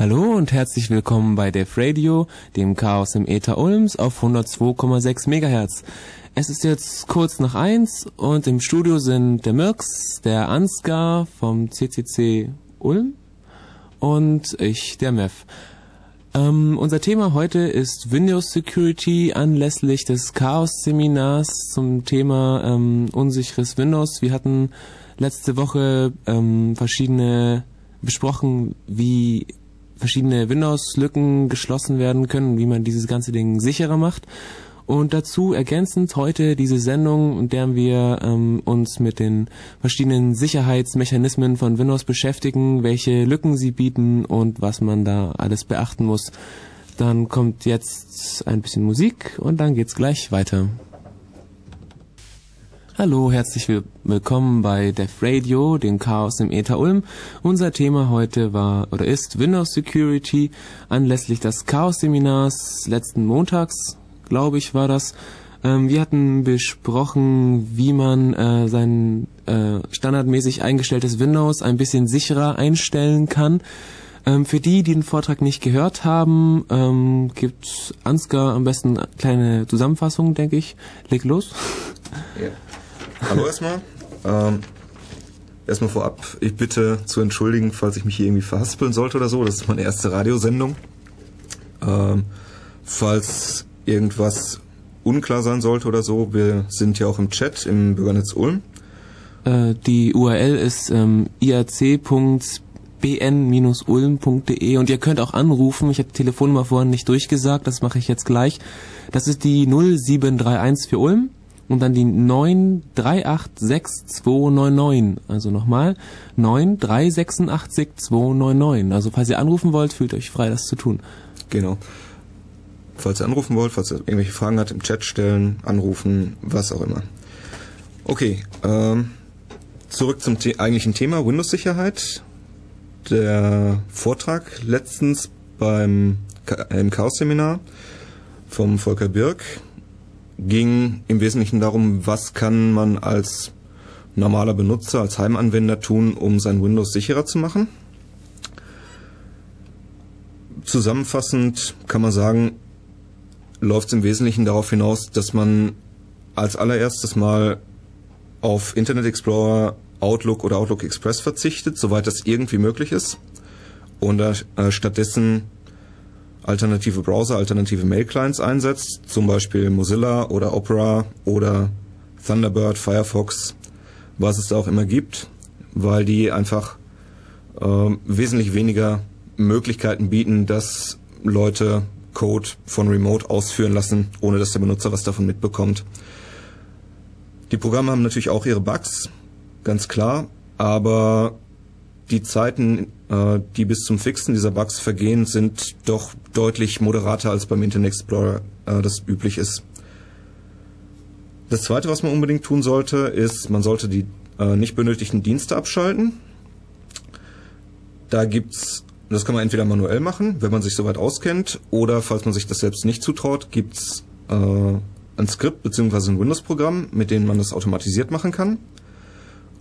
Hallo und herzlich willkommen bei Def Radio, dem Chaos im Äther Ulms auf 102,6 MHz. Es ist jetzt kurz nach eins und im Studio sind der Mirks, der Ansgar vom CCC Ulm und ich, der Mev. Ähm, unser Thema heute ist Windows Security anlässlich des Chaos-Seminars zum Thema ähm, unsicheres Windows. Wir hatten letzte Woche ähm, verschiedene besprochen, wie verschiedene Windows-Lücken geschlossen werden können, wie man dieses ganze Ding sicherer macht. Und dazu ergänzend heute diese Sendung, in der wir ähm, uns mit den verschiedenen Sicherheitsmechanismen von Windows beschäftigen, welche Lücken sie bieten und was man da alles beachten muss. Dann kommt jetzt ein bisschen Musik und dann geht's gleich weiter. Hallo, herzlich willkommen bei Def Radio, dem Chaos im Ether Ulm. Unser Thema heute war oder ist Windows Security anlässlich des Chaos Seminars letzten Montags, glaube ich, war das. Ähm, wir hatten besprochen, wie man äh, sein äh, standardmäßig eingestelltes Windows ein bisschen sicherer einstellen kann. Ähm, für die, die den Vortrag nicht gehört haben, ähm, gibt Ansgar am besten eine kleine Zusammenfassung, denke ich. Leg los. Ja. Hallo erstmal. Ähm, erstmal vorab, ich bitte zu entschuldigen, falls ich mich hier irgendwie verhaspeln sollte oder so. Das ist meine erste Radiosendung. Ähm, falls irgendwas unklar sein sollte oder so, wir sind ja auch im Chat im Bürgernetz Ulm. Äh, die URL ist ähm, iac.bn-ulm.de und ihr könnt auch anrufen. Ich habe die Telefonnummer vorhin nicht durchgesagt, das mache ich jetzt gleich. Das ist die 0731 für Ulm und dann die 9386299. Also nochmal 9386299. Also falls ihr anrufen wollt, fühlt euch frei, das zu tun. Genau. Falls ihr anrufen wollt, falls ihr irgendwelche Fragen habt, im Chat stellen, anrufen, was auch immer. Okay, ähm, zurück zum The eigentlichen Thema Windows-Sicherheit. Der Vortrag letztens beim im Chaos-Seminar vom Volker Birk ging im Wesentlichen darum, was kann man als normaler Benutzer, als Heimanwender tun, um sein Windows sicherer zu machen. Zusammenfassend kann man sagen, läuft es im Wesentlichen darauf hinaus, dass man als allererstes mal auf Internet Explorer, Outlook oder Outlook Express verzichtet, soweit das irgendwie möglich ist, und äh, stattdessen alternative Browser, alternative Mail-Clients einsetzt, zum Beispiel Mozilla oder Opera oder Thunderbird, Firefox, was es da auch immer gibt, weil die einfach äh, wesentlich weniger Möglichkeiten bieten, dass Leute Code von Remote ausführen lassen, ohne dass der Benutzer was davon mitbekommt. Die Programme haben natürlich auch ihre Bugs, ganz klar, aber die Zeiten, äh, die bis zum Fixen dieser Bugs vergehen, sind doch deutlich moderater als beim Internet Explorer äh, das üblich ist. Das zweite, was man unbedingt tun sollte, ist, man sollte die äh, nicht benötigten Dienste abschalten. Da gibt's, das kann man entweder manuell machen, wenn man sich soweit auskennt, oder falls man sich das selbst nicht zutraut, gibt's äh, ein Skript bzw. ein Windows-Programm, mit dem man das automatisiert machen kann.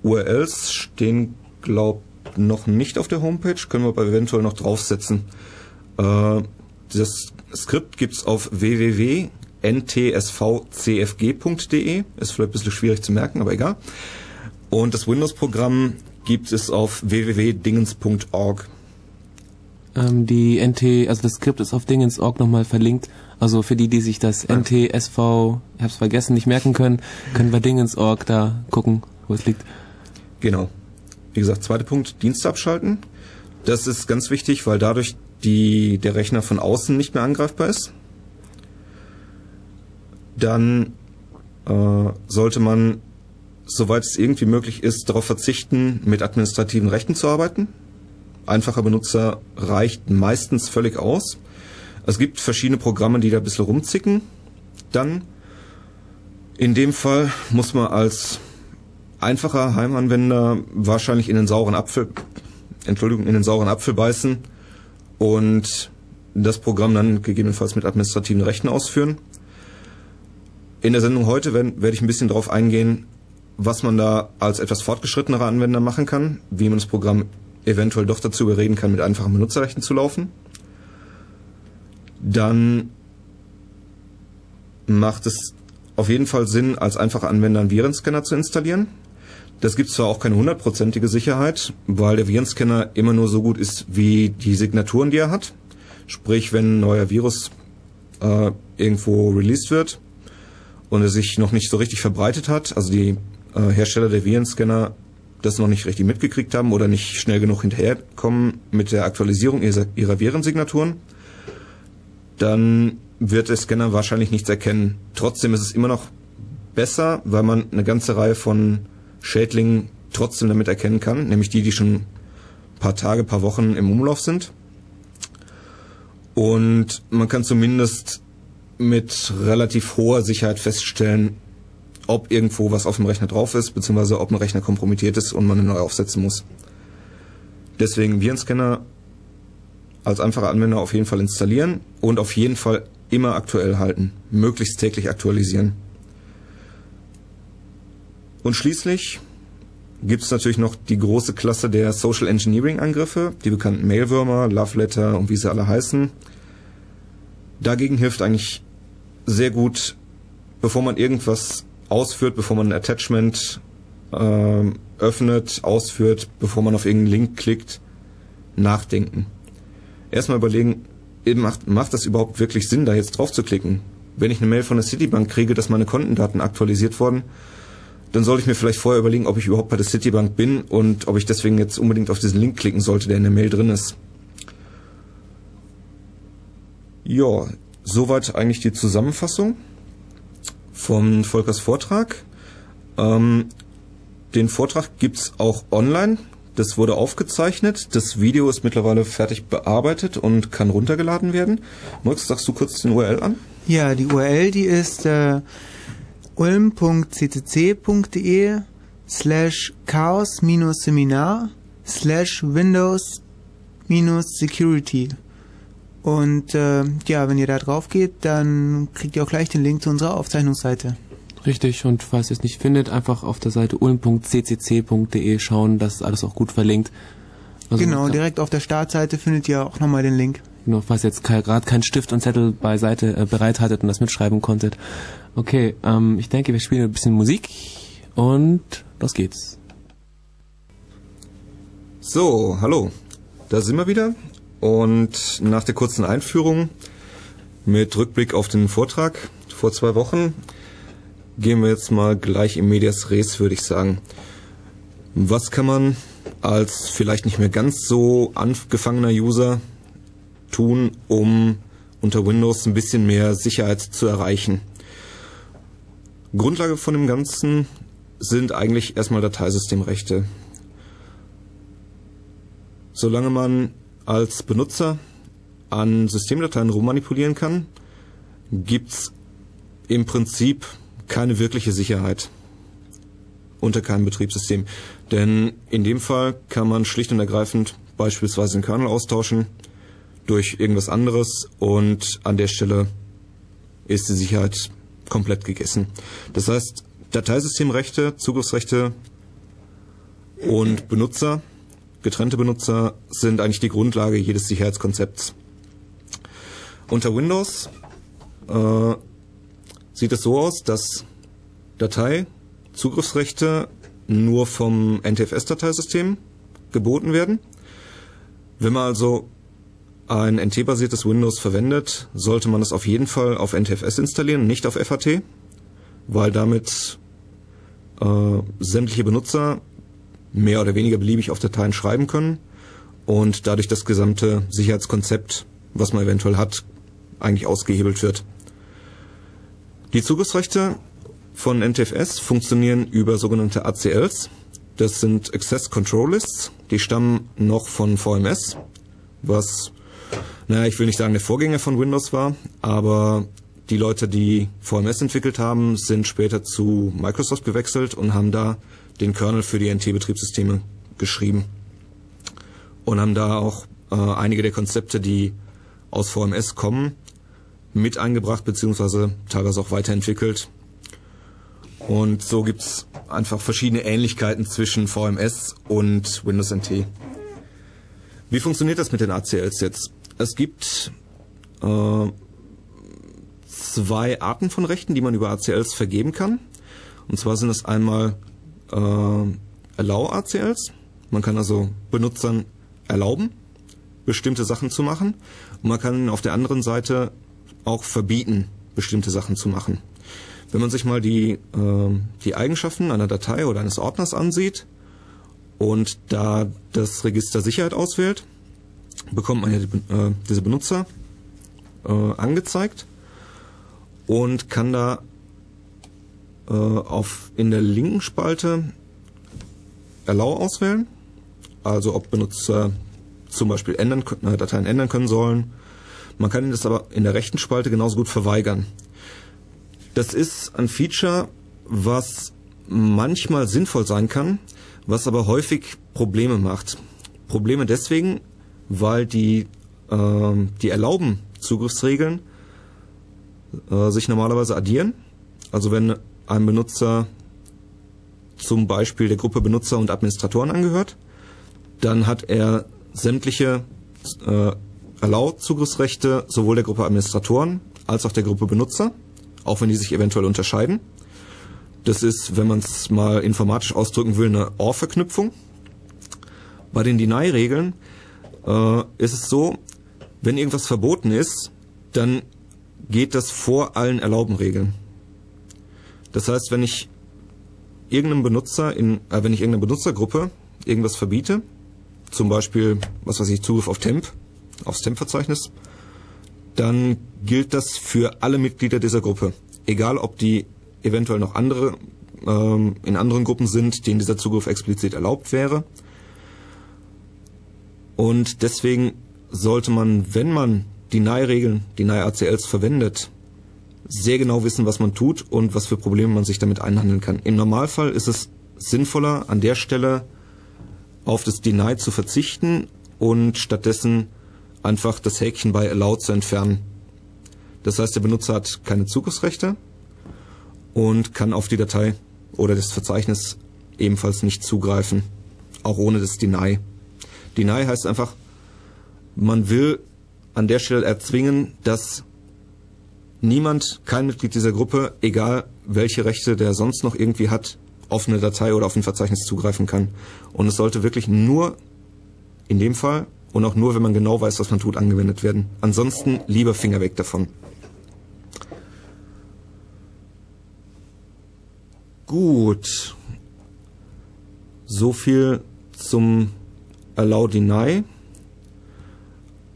URLs stehen, glaub noch nicht auf der Homepage, können wir aber eventuell noch draufsetzen. Äh, das Skript gibt's auf www.ntsvcfg.de. Ist vielleicht ein bisschen schwierig zu merken, aber egal. Und das Windows-Programm gibt es auf www.dingens.org. Ähm, die NT, also das Skript ist auf dingens.org nochmal verlinkt. Also für die, die sich das ja. NTSV, ich hab's vergessen, nicht merken können, können wir dingens.org da gucken, wo es liegt. Genau. Wie gesagt, zweiter Punkt, Dienste abschalten. Das ist ganz wichtig, weil dadurch die, der Rechner von außen nicht mehr angreifbar ist. Dann äh, sollte man, soweit es irgendwie möglich ist, darauf verzichten, mit administrativen Rechten zu arbeiten. Einfacher Benutzer reicht meistens völlig aus. Es gibt verschiedene Programme, die da ein bisschen rumzicken. Dann, in dem Fall muss man als einfacher Heimanwender wahrscheinlich in den sauren Apfel, Entschuldigung, in den sauren Apfel beißen und das Programm dann gegebenenfalls mit administrativen Rechten ausführen. In der Sendung heute werde werd ich ein bisschen darauf eingehen, was man da als etwas fortgeschrittenerer Anwender machen kann, wie man das Programm eventuell doch dazu überreden kann, mit einfachen Benutzerrechten zu laufen. Dann macht es auf jeden Fall Sinn, als einfacher Anwender einen Virenscanner zu installieren. Das gibt zwar auch keine hundertprozentige Sicherheit, weil der Virenscanner immer nur so gut ist wie die Signaturen, die er hat. Sprich, wenn ein neuer Virus äh, irgendwo released wird und er sich noch nicht so richtig verbreitet hat, also die äh, Hersteller der Virenscanner das noch nicht richtig mitgekriegt haben oder nicht schnell genug hinterherkommen mit der Aktualisierung ihrer, ihrer Virensignaturen, dann wird der Scanner wahrscheinlich nichts erkennen. Trotzdem ist es immer noch besser, weil man eine ganze Reihe von Schädlingen trotzdem damit erkennen kann, nämlich die, die schon ein paar Tage, paar Wochen im Umlauf sind. Und man kann zumindest mit relativ hoher Sicherheit feststellen, ob irgendwo was auf dem Rechner drauf ist, beziehungsweise ob ein Rechner kompromittiert ist und man ihn neu aufsetzen muss. Deswegen Virenscanner als einfacher Anwender auf jeden Fall installieren und auf jeden Fall immer aktuell halten, möglichst täglich aktualisieren. Und schließlich gibt es natürlich noch die große Klasse der Social Engineering Angriffe, die bekannten Mailwürmer, Love Letter und wie sie alle heißen. Dagegen hilft eigentlich sehr gut, bevor man irgendwas ausführt, bevor man ein Attachment äh, öffnet, ausführt, bevor man auf irgendeinen Link klickt, nachdenken. Erstmal überlegen, macht, macht das überhaupt wirklich Sinn, da jetzt drauf zu klicken? Wenn ich eine Mail von der Citibank kriege, dass meine Kontendaten aktualisiert wurden, dann sollte ich mir vielleicht vorher überlegen, ob ich überhaupt bei der Citibank bin und ob ich deswegen jetzt unbedingt auf diesen Link klicken sollte, der in der Mail drin ist. Ja, soweit eigentlich die Zusammenfassung vom Volkers Vortrag. Ähm, den Vortrag gibt's auch online. Das wurde aufgezeichnet. Das Video ist mittlerweile fertig bearbeitet und kann runtergeladen werden. Max, sagst du kurz den URL an? Ja, die URL, die ist äh, ulm.ccc.de slash chaos-seminar slash windows-security. Und äh, ja, wenn ihr da drauf geht, dann kriegt ihr auch gleich den Link zu unserer Aufzeichnungsseite. Richtig, und falls ihr es nicht findet, einfach auf der Seite ulm.ccc.de schauen, das ist alles auch gut verlinkt. Also genau, direkt auf der Startseite findet ihr auch nochmal den Link. Falls ihr jetzt gerade keinen Stift und Zettel beiseite äh, bereit hattet und das mitschreiben konntet. Okay, ähm, ich denke, wir spielen ein bisschen Musik und los geht's. So, hallo. Da sind wir wieder. Und nach der kurzen Einführung mit Rückblick auf den Vortrag vor zwei Wochen gehen wir jetzt mal gleich im Medias Res, würde ich sagen. Was kann man als vielleicht nicht mehr ganz so angefangener User tun, um unter Windows ein bisschen mehr Sicherheit zu erreichen? Grundlage von dem Ganzen sind eigentlich erstmal Dateisystemrechte. Solange man als Benutzer an Systemdateien rummanipulieren kann, gibt's im Prinzip keine wirkliche Sicherheit unter keinem Betriebssystem. Denn in dem Fall kann man schlicht und ergreifend beispielsweise den Kernel austauschen durch irgendwas anderes und an der Stelle ist die Sicherheit komplett gegessen. Das heißt, Dateisystemrechte, Zugriffsrechte und Benutzer Getrennte Benutzer sind eigentlich die Grundlage jedes Sicherheitskonzepts. Unter Windows äh, sieht es so aus, dass Datei Zugriffsrechte nur vom NTFS-Dateisystem geboten werden. Wenn man also ein NT-basiertes Windows verwendet, sollte man es auf jeden Fall auf NTFS installieren, nicht auf FAT, weil damit äh, sämtliche Benutzer mehr oder weniger beliebig auf Dateien schreiben können und dadurch das gesamte Sicherheitskonzept, was man eventuell hat, eigentlich ausgehebelt wird. Die Zugriffsrechte von NTFS funktionieren über sogenannte ACLs. Das sind Access Control Lists. Die stammen noch von VMS, was, naja, ich will nicht sagen der Vorgänger von Windows war, aber die Leute, die VMS entwickelt haben, sind später zu Microsoft gewechselt und haben da den Kernel für die NT-Betriebssysteme geschrieben und haben da auch äh, einige der Konzepte, die aus VMS kommen, mit eingebracht beziehungsweise teilweise auch weiterentwickelt. Und so gibt's einfach verschiedene Ähnlichkeiten zwischen VMS und Windows NT. Wie funktioniert das mit den ACLs jetzt? Es gibt äh, zwei Arten von Rechten, die man über ACLs vergeben kann. Und zwar sind es einmal äh, Allow ACLs. Man kann also Benutzern erlauben, bestimmte Sachen zu machen. Und man kann auf der anderen Seite auch verbieten, bestimmte Sachen zu machen. Wenn man sich mal die, äh, die Eigenschaften einer Datei oder eines Ordners ansieht und da das Register Sicherheit auswählt, bekommt man ja die, äh, diese Benutzer äh, angezeigt und kann da äh, auf in der linken Spalte Allow auswählen, also ob Benutzer zum Beispiel ändern, äh, Dateien ändern können sollen. Man kann das aber in der rechten Spalte genauso gut verweigern. Das ist ein Feature, was manchmal sinnvoll sein kann, was aber häufig Probleme macht. Probleme deswegen, weil die, äh, die erlauben Zugriffsregeln äh, sich normalerweise addieren. Also wenn ein Benutzer zum Beispiel der Gruppe Benutzer und Administratoren angehört, dann hat er sämtliche äh, Allow-Zugriffsrechte sowohl der Gruppe Administratoren als auch der Gruppe Benutzer, auch wenn die sich eventuell unterscheiden. Das ist, wenn man es mal informatisch ausdrücken will, eine OR-Verknüpfung. Bei den Deny-Regeln äh, ist es so, wenn irgendwas verboten ist, dann geht das vor allen erlauben Regeln. Das heißt, wenn ich irgendeinem Benutzer in, äh, wenn ich irgendeiner Benutzergruppe irgendwas verbiete, zum Beispiel, was weiß ich, Zugriff auf Temp, aufs Temp-Verzeichnis, dann gilt das für alle Mitglieder dieser Gruppe. Egal, ob die eventuell noch andere ähm, in anderen Gruppen sind, denen dieser Zugriff explizit erlaubt wäre. Und deswegen sollte man, wenn man Deny-Regeln, Deny-ACLs verwendet, sehr genau wissen, was man tut und was für Probleme man sich damit einhandeln kann. Im Normalfall ist es sinnvoller, an der Stelle auf das Deny zu verzichten und stattdessen einfach das Häkchen bei Allow zu entfernen. Das heißt, der Benutzer hat keine Zugriffsrechte und kann auf die Datei oder das Verzeichnis ebenfalls nicht zugreifen, auch ohne das Deny. Deny heißt einfach, man will an der Stelle erzwingen, dass niemand, kein Mitglied dieser Gruppe, egal welche Rechte der sonst noch irgendwie hat, auf eine Datei oder auf ein Verzeichnis zugreifen kann. Und es sollte wirklich nur in dem Fall und auch nur, wenn man genau weiß, was man tut, angewendet werden. Ansonsten lieber Finger weg davon. Gut. So viel zum Allow Deny.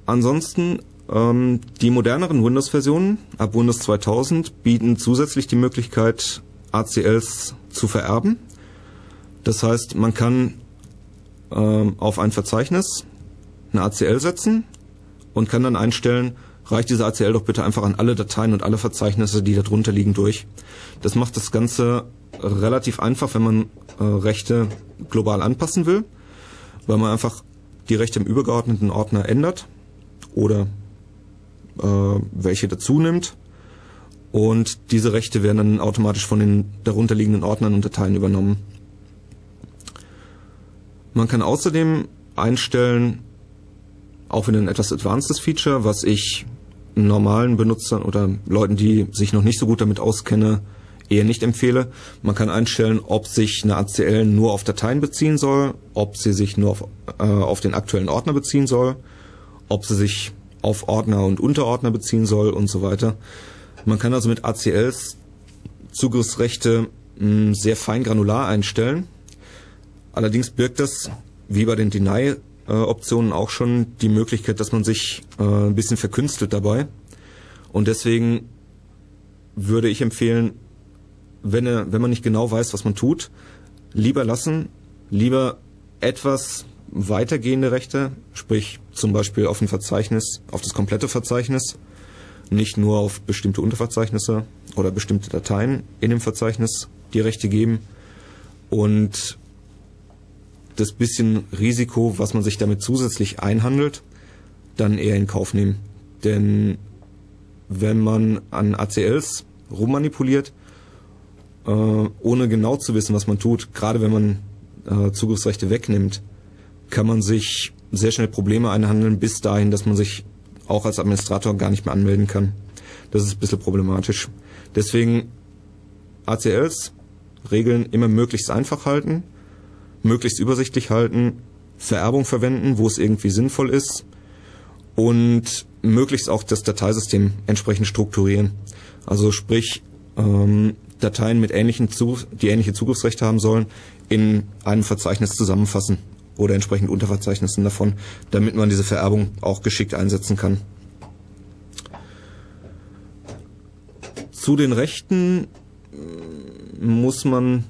Ansonsten ähm, die moderneren Windows-Versionen ab Windows 2000 bieten zusätzlich die Möglichkeit, ACLs zu vererben. Das heißt, man kann ähm, auf ein Verzeichnis eine ACL setzen und kann dann einstellen, reicht diese ACL doch bitte einfach an alle Dateien und alle Verzeichnisse, die darunter liegen, durch. Das macht das Ganze relativ einfach, wenn man äh, Rechte global anpassen will, weil man einfach die Rechte im übergeordneten Ordner ändert oder äh, welche dazu nimmt. Und diese Rechte werden dann automatisch von den darunterliegenden Ordnern und Dateien übernommen. Man kann außerdem einstellen, auch in ein etwas advancedes Feature, was ich normalen Benutzern oder Leuten, die sich noch nicht so gut damit auskenne, eher nicht empfehle. Man kann einstellen, ob sich eine ACL nur auf Dateien beziehen soll, ob sie sich nur auf, äh, auf den aktuellen Ordner beziehen soll, ob sie sich auf Ordner und Unterordner beziehen soll und so weiter. Man kann also mit ACLs Zugriffsrechte mh, hm, sehr fein granular einstellen. Allerdings birgt das, wie bei den Deny-Optionen auch schon, die Möglichkeit, dass man sich äh, ein bisschen verkünstelt dabei. Und deswegen würde ich empfehlen, wenn, wenn man nicht genau weiß, was man tut, lieber lassen, lieber etwas weitergehende Rechte, sprich zum Beispiel auf ein Verzeichnis, auf das komplette Verzeichnis, nicht nur auf bestimmte Unterverzeichnisse oder bestimmte Dateien in dem Verzeichnis die Rechte geben und das bisschen Risiko, was man sich damit zusätzlich einhandelt, dann eher in Kauf nehmen. Denn wenn man an ACLs rummanipuliert, äh, ohne genau zu wissen, was man tut, gerade wenn man äh, Zugriffsrechte wegnimmt, kann man sich sehr schnell Probleme einhandeln, bis dahin, dass man sich auch als Administrator gar nicht mehr anmelden kann. Das ist ein bisschen problematisch. Deswegen ACLs, Regeln immer möglichst einfach halten, möglichst übersichtlich halten, Vererbung verwenden, wo es irgendwie sinnvoll ist und möglichst auch das Dateisystem entsprechend strukturieren. Also sprich, ähm, Dateien mit ähnlichen Zugriff, die ähnliche Zugriffsrechte haben sollen, in einem Verzeichnis zusammenfassen oder entsprechend Unterverzeichnissen davon, damit man diese Vererbung auch geschickt einsetzen kann. Zu den Rechten äh, muss man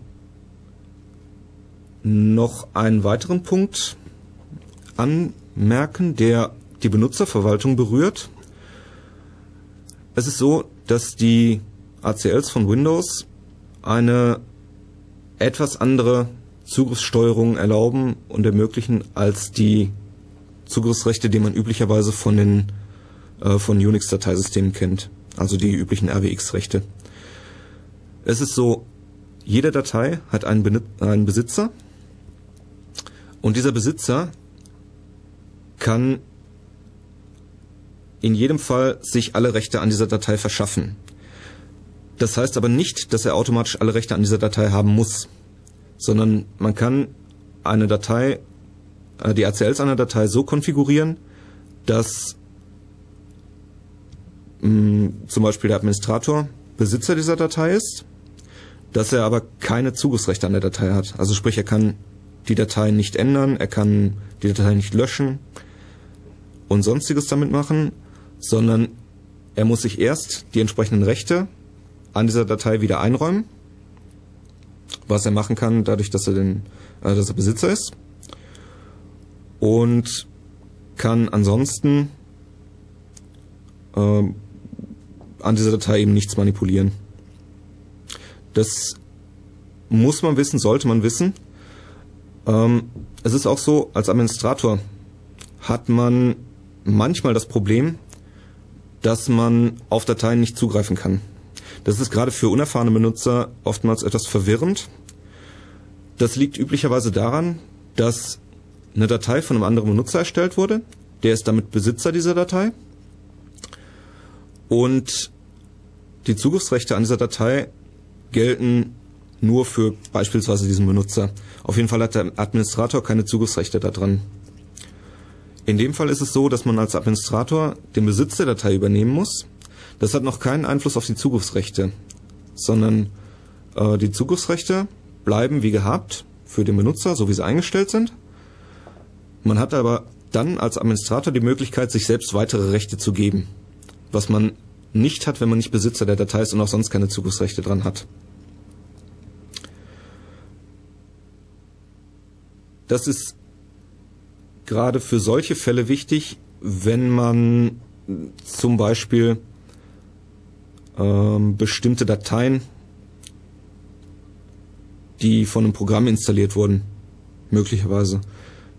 noch einen weiteren Punkt anmerken, der die Benutzerverwaltung berührt. Es ist so, dass die ACLs von Windows eine etwas andere Zugriffssteuerung erlauben und ermöglichen als die Zugriffsrechte, die man üblicherweise von den äh, von Unix-Dateisystemen kennt, also die üblichen RWX-Rechte. Es ist so, jede Datei hat einen, einen Besitzer und dieser Besitzer kann in jedem Fall sich alle Rechte an dieser Datei verschaffen. Das heißt aber nicht, dass er automatisch alle Rechte an dieser Datei haben muss, sondern man kann eine Datei, äh, die ACLs einer Datei so konfigurieren, dass mm, zum Beispiel der Administrator Besitzer dieser Datei ist, dass er aber keine Zugriffsrechte an der Datei hat. Also sprich, er kann die Datei nicht ändern, er kann die Datei nicht löschen und sonstiges damit machen, sondern er muss sich erst die entsprechenden Rechte an dieser Datei wieder einräumen, was er machen kann, dadurch, dass er den, äh, dass er Besitzer ist und kann ansonsten äh, an dieser Datei eben nichts manipulieren. Das muss man wissen, sollte man wissen. Ähm, es ist auch so, als Administrator hat man manchmal das Problem, dass man auf Dateien nicht zugreifen kann. Das ist gerade für unerfahrene Benutzer oftmals etwas verwirrend. Das liegt üblicherweise daran, dass eine Datei von einem anderen Benutzer erstellt wurde. Der ist damit Besitzer dieser Datei. Und die Zugriffsrechte an dieser Datei gelten nur für beispielsweise diesen Benutzer. Auf jeden Fall hat der Administrator keine Zugriffsrechte daran. In dem Fall ist es so, dass man als Administrator den Besitz der Datei übernehmen muss. Das hat noch keinen Einfluss auf die Zugriffsrechte, sondern äh, die Zugriffsrechte bleiben wie gehabt für den Benutzer, so wie sie eingestellt sind. Man hat aber dann als Administrator die Möglichkeit, sich selbst weitere Rechte zu geben, was man nicht hat, wenn man nicht Besitzer der Datei ist und auch sonst keine Zugriffsrechte dran hat. Das ist gerade für solche Fälle wichtig, wenn man zum Beispiel ähm, bestimmte Dateien, die von einem Programm installiert wurden, möglicherweise,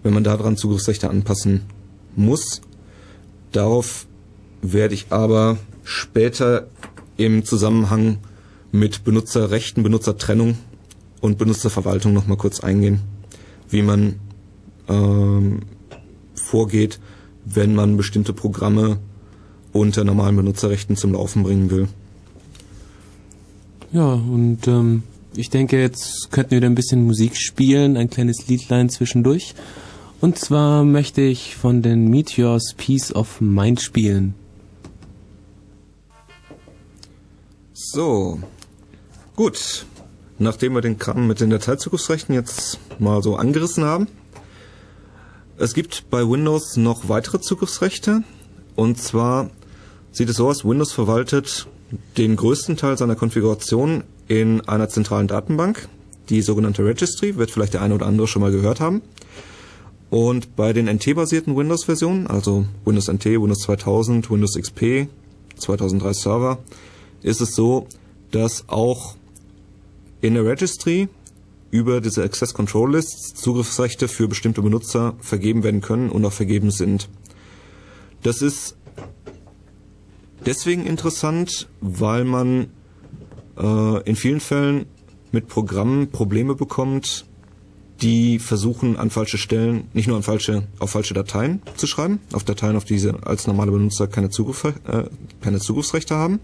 wenn man daran Zugriffsrechte anpassen muss. Darauf werde ich aber später im Zusammenhang mit Benutzerrechten, Benutzertrennung und Benutzerverwaltung nochmal kurz eingehen, wie man ähm, vorgeht, wenn man bestimmte Programme unter normalen Benutzerrechten zum Laufen bringen will. Ja, und ähm, ich denke, jetzt könnten wir wieder ein bisschen Musik spielen, ein kleines Liedlein zwischendurch. Und zwar möchte ich von den Meteors Peace of Mind spielen. So, gut. Nachdem wir den Kram mit den Dateizugriffsrechten jetzt mal so angerissen haben, es gibt bei Windows noch weitere Zugriffsrechte. Und zwar sieht es so aus, Windows verwaltet den größten Teil seiner Konfiguration in einer zentralen Datenbank. Die sogenannte Registry wird vielleicht der eine oder andere schon mal gehört haben. Und bei den NT-basierten Windows-Versionen, also Windows NT, Windows 2000, Windows XP, 2003 Server, ist es so, dass auch in der Registry über diese Access Control Lists Zugriffsrechte für bestimmte Benutzer vergeben werden können und auch vergeben sind. Das ist deswegen interessant, weil man äh, in vielen Fällen mit Programmen Probleme bekommt, die versuchen an falsche Stellen, nicht nur an falsche, auf falsche Dateien zu schreiben, auf Dateien, auf die sie als normale Benutzer keine, Zugriff, äh, keine Zugriffsrechte haben,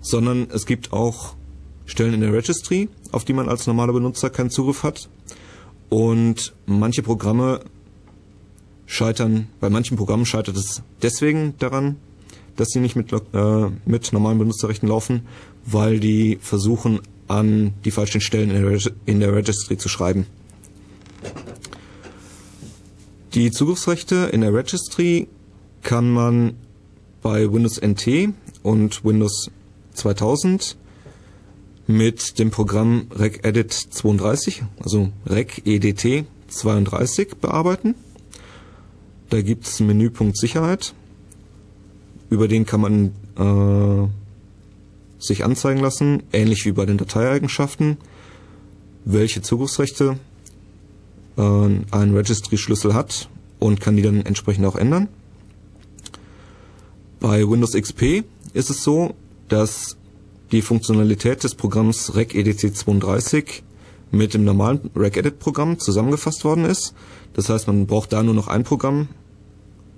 sondern es gibt auch Stellen in der Registry, auf die man als normaler Benutzer keinen Zugriff hat. Und manche Programme scheitern, bei manchen Programmen scheitert es deswegen daran, dass sie nicht mit, äh, mit normalen Benutzerrechten laufen, weil die versuchen, an die falschen Stellen in der, in der Registry zu schreiben. Die Zugriffsrechte in der Registry kann man bei Windows NT und Windows 2000 mit dem Programm regedit 32, also regedt 32 bearbeiten. Da gibt es einen Menüpunkt Sicherheit. Über den kann man äh, sich anzeigen lassen, ähnlich wie bei den Dateieigenschaften, welche Zugriffsrechte äh, ein Registry-Schlüssel hat und kann die dann entsprechend auch ändern. Bei Windows XP ist es so, dass die Funktionalität des Programms regedit32 mit dem normalen regedit-Programm zusammengefasst worden ist. Das heißt, man braucht da nur noch ein Programm,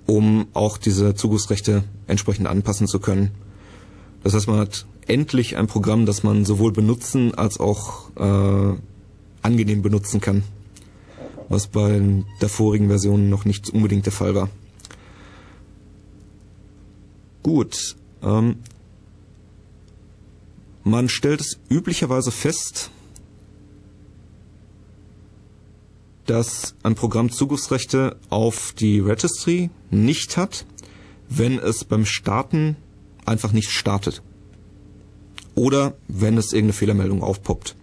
um auch diese Zugriffsrechte entsprechend anpassen zu können. Das heißt, man hat endlich ein Programm, das man sowohl benutzen als auch äh, angenehm benutzen kann, was bei der vorigen Version noch nicht unbedingt der Fall war. Gut, ähm, man stellt es üblicherweise fest, dass ein Programm Zugriffsrechte auf die Registry nicht hat, wenn es beim Starten einfach nicht startet. Oder wenn es irgendeine Fehlermeldung aufpoppt.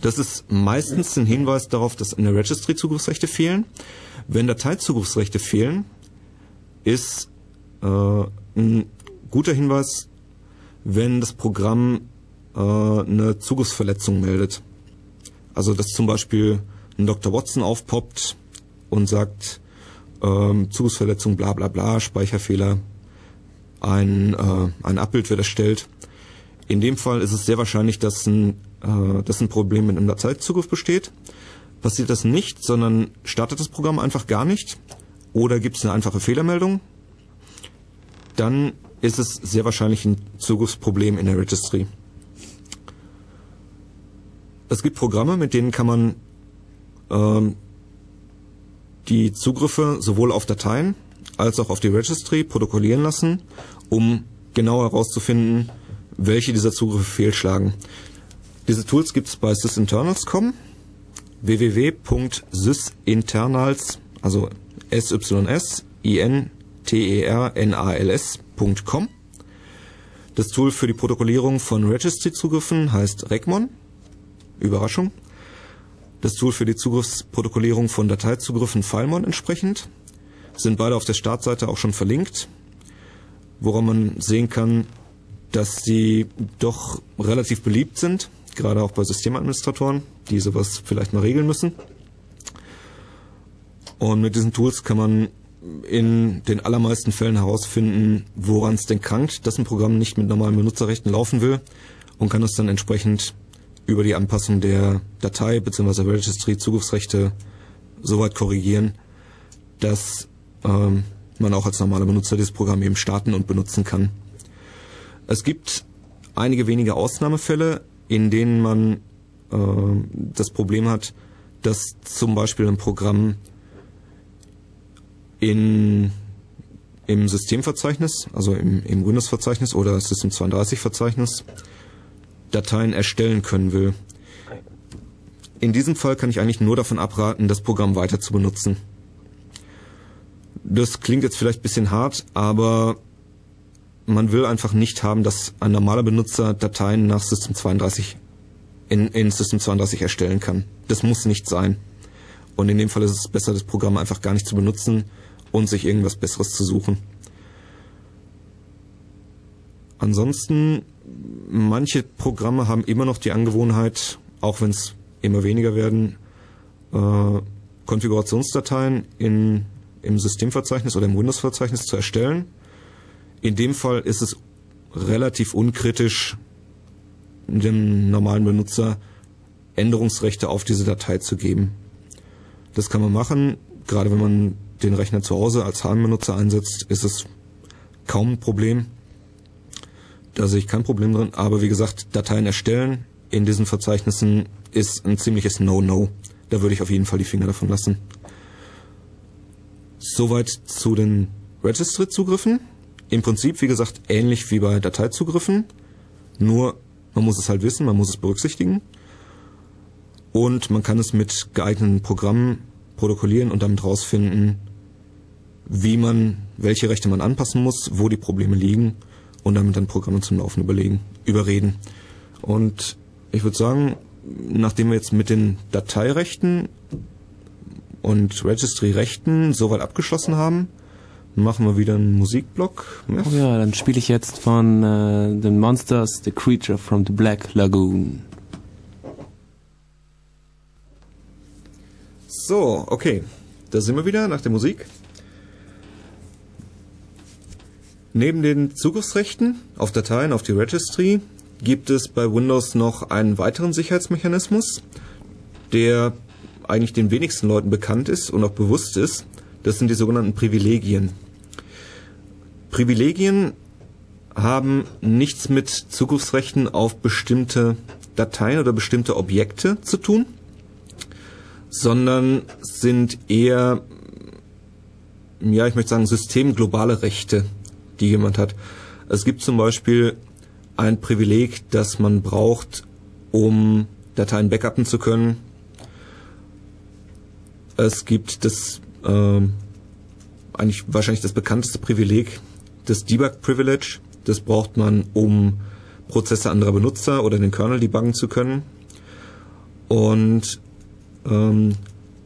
Das ist meistens ein Hinweis darauf, dass in der Registry Zugriffsrechte fehlen. Wenn Dateizugriffsrechte fehlen, ist äh, ein guter Hinweis, wenn das Programm äh, eine Zugriffsverletzung meldet. Also dass zum Beispiel ein Dr. Watson aufpoppt und sagt, ähm, Zugriffsverletzung, bla bla bla, Speicherfehler, ein, äh, ein Abbild wird erstellt. In dem Fall ist es sehr wahrscheinlich, dass ein, äh, dass ein Problem mit einem Dateizugriff besteht. Passiert das nicht, sondern startet das Programm einfach gar nicht oder gibt es eine einfache Fehlermeldung, dann ist es sehr wahrscheinlich ein Zugriffsproblem in der Registry. Es gibt Programme, mit denen kann man ähm, die Zugriffe sowohl auf Dateien als auch auf die Registry protokollieren lassen, um genau herauszufinden, welche dieser Zugriffe fehlschlagen. Diese Tools gibt es bei sysinternals.com www.sysinternals, also s y i n t e r n a l s.com. Das Tool für die Protokollierung von Registry-Zugriffen heißt Regmon. Überraschung das Tool für die Zugriffsprotokollierung von Dateizugriffen FileMon entsprechend. Sind beide auf der Startseite auch schon verlinkt, woran man sehen kann, dass sie doch relativ beliebt sind, gerade auch bei Systemadministratoren, die sowas vielleicht mal regeln müssen. Und mit diesen Tools kann man in den allermeisten Fällen herausfinden, woran es denn krankt, dass ein Programm nicht mit normalen Benutzerrechten laufen will und kann es dann entsprechend über die Anpassung der Datei bzw. Registry Zugriffsrechte soweit korrigieren, dass ähm, man auch als normaler Benutzer dieses Programm eben starten und benutzen kann. Es gibt einige wenige Ausnahmefälle, in denen man äh, das Problem hat, dass zum Beispiel ein Programm in, im Systemverzeichnis, also im, im Windows-Verzeichnis oder System32-Verzeichnis Dateien erstellen können will. In diesem Fall kann ich eigentlich nur davon abraten, das Programm weiter zu benutzen. Das klingt jetzt vielleicht ein bisschen hart, aber man will einfach nicht haben, dass ein normaler Benutzer Dateien nach System 32 in, in System 32 erstellen kann. Das muss nicht sein. Und in dem Fall ist es besser, das Programm einfach gar nicht zu benutzen und sich irgendwas Besseres zu suchen. Ansonsten manche Programme haben immer noch die Angewohnheit, auch wenn es immer weniger werden, äh, Konfigurationsdateien in, im Systemverzeichnis oder im Windows-Verzeichnis zu erstellen. In dem Fall ist es relativ unkritisch, dem normalen Benutzer Änderungsrechte auf diese Datei zu geben. Das kann man machen. Gerade wenn man den Rechner zu Hause als Heimbenutzer einsetzt, ist es kaum ein Problem. Da sehe ich kein Problem drin. Aber wie gesagt, Dateien erstellen in diesen Verzeichnissen ist ein ziemliches No-No. Da würde ich auf jeden Fall die Finger davon lassen. Soweit zu den Registry-Zugriffen. Im Prinzip, wie gesagt, ähnlich wie bei Dateizugriffen. Nur, man muss es halt wissen, man muss es berücksichtigen. Und man kann es mit geeigneten Programmen protokollieren und damit rausfinden, wie man, welche Rechte man anpassen muss, wo die Probleme liegen und damit dann Programme zum Laufen überlegen, überreden. Und ich würde sagen, nachdem wir jetzt mit den Dateirechten und Registry-Rechten soweit abgeschlossen haben, machen wir wieder einen Musikblock. Ja, oh ja dann spiele ich jetzt von äh, The Monsters, The Creature from the Black Lagoon. So, okay. Da sind wir wieder nach der Musik. Neben den Zugriffsrechten auf Dateien auf die Registry gibt es bei Windows noch einen weiteren Sicherheitsmechanismus, der eigentlich den wenigsten Leuten bekannt ist und auch bewusst ist. Das sind die sogenannten Privilegien. Privilegien haben nichts mit Zugriffsrechten auf bestimmte Dateien oder bestimmte Objekte zu tun, sondern sind eher, ja, ich möchte sagen, systemglobale Rechte, die jemand hat. Es gibt zum Beispiel ein Privileg, das man braucht, um Dateien backuppen zu können. Es gibt das äh, eigentlich wahrscheinlich das bekannteste Privileg, das Debug Privilege. Das braucht man, um Prozesse anderer Benutzer oder den Kernel debuggen zu können. Und ähm,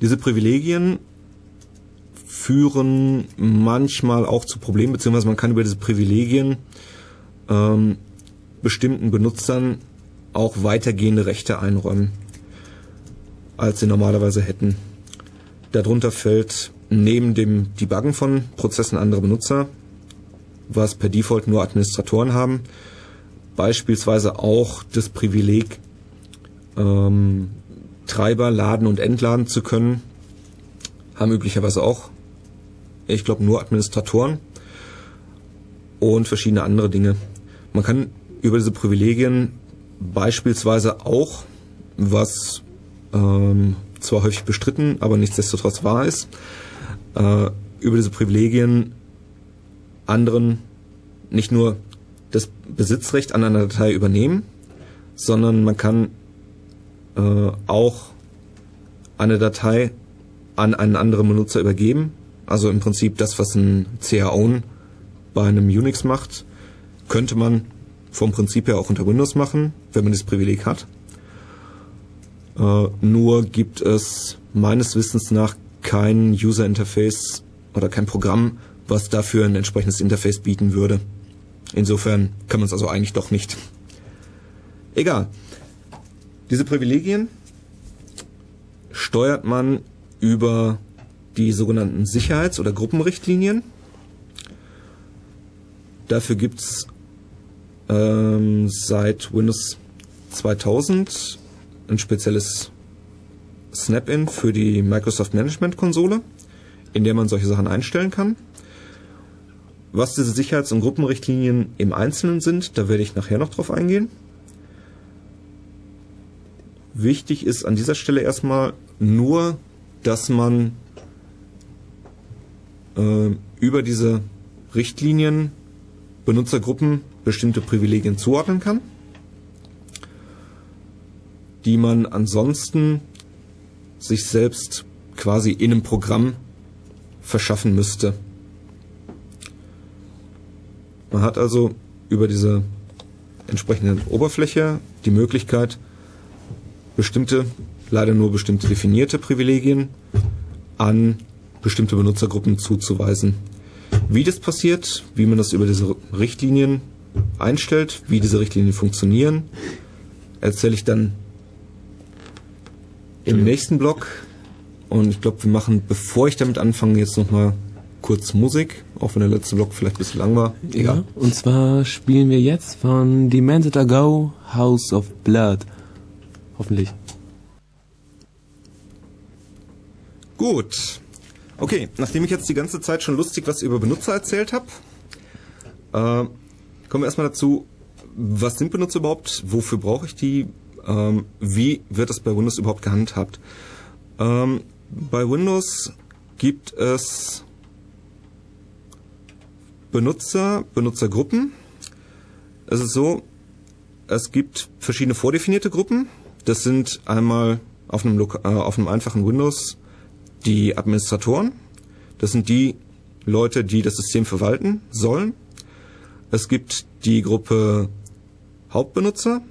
diese Privilegien führen manchmal auch zu Problemen, beziehungsweise man kann über diese Privilegien ähm, bestimmten Benutzern auch weitergehende Rechte einräumen, als sie normalerweise hätten. Darunter fällt neben dem Debuggen von Prozessen anderer Benutzer, was per Default nur Administratoren haben, beispielsweise auch das Privileg, ähm, Treiber laden und entladen zu können, haben üblicherweise auch, ich glaube, nur Administratoren und verschiedene andere Dinge. Man kann über diese Privilegien beispielsweise auch, was ähm, zwar häufig bestritten, aber nichtsdestotrotz wahr ist, äh, über diese Privilegien anderen nicht nur das Besitzrecht an einer Datei übernehmen, sondern man kann äh, auch eine Datei an einen anderen Benutzer übergeben. Also im Prinzip das, was ein CA-Own bei einem Unix macht, könnte man vom Prinzip her auch unter Windows machen, wenn man das Privileg hat. Äh, nur gibt es meines Wissens nach kein User Interface oder kein Programm, was dafür ein entsprechendes Interface bieten würde. Insofern kann man es also eigentlich doch nicht. Egal. Diese Privilegien steuert man über die sogenannten Sicherheits- oder Gruppenrichtlinien. Dafür gibt's ähm, seit Windows 2000 ein spezielles Snap-in für die Microsoft Management Konsole, in der man solche Sachen einstellen kann. Was diese Sicherheits- und Gruppenrichtlinien im Einzelnen sind, da werde ich nachher noch drauf eingehen. Wichtig ist an dieser Stelle erstmal nur, dass man äh, über diese Richtlinien Benutzergruppen bestimmte Privilegien zuordnen kann, die man ansonsten sich selbst quasi in einem Programm verschaffen müsste. Man hat also über diese entsprechende Oberfläche die Möglichkeit, bestimmte, leider nur bestimmte definierte Privilegien an bestimmte Benutzergruppen zuzuweisen. Wie das passiert, wie man das über diese Richtlinien einstellt, wie diese Richtlinien funktionieren, erzähle ich dann im nächsten Blog. Und ich glaube, wir machen, bevor ich damit anfange, jetzt nochmal kurz Musik, auch wenn der letzte Block vielleicht ein bisschen lang war. Egal. Ja, und zwar spielen wir jetzt von Demented Ago House of Blood. Hoffentlich. Gut. Okay, nachdem ich jetzt die ganze Zeit schon lustig was über Benutzer erzählt habe, äh, kommen wir erstmal dazu, was sind Benutzer überhaupt, wofür brauche ich die, ähm, wie wird das bei Windows überhaupt gehandhabt. Ähm, bei Windows gibt es Benutzer, Benutzergruppen. Es ist so, es gibt verschiedene vordefinierte Gruppen. Das sind einmal auf einem, äh, auf einem einfachen Windows die Administratoren. Das sind die Leute, die das System verwalten sollen. Es gibt die Gruppe Hauptbenutzer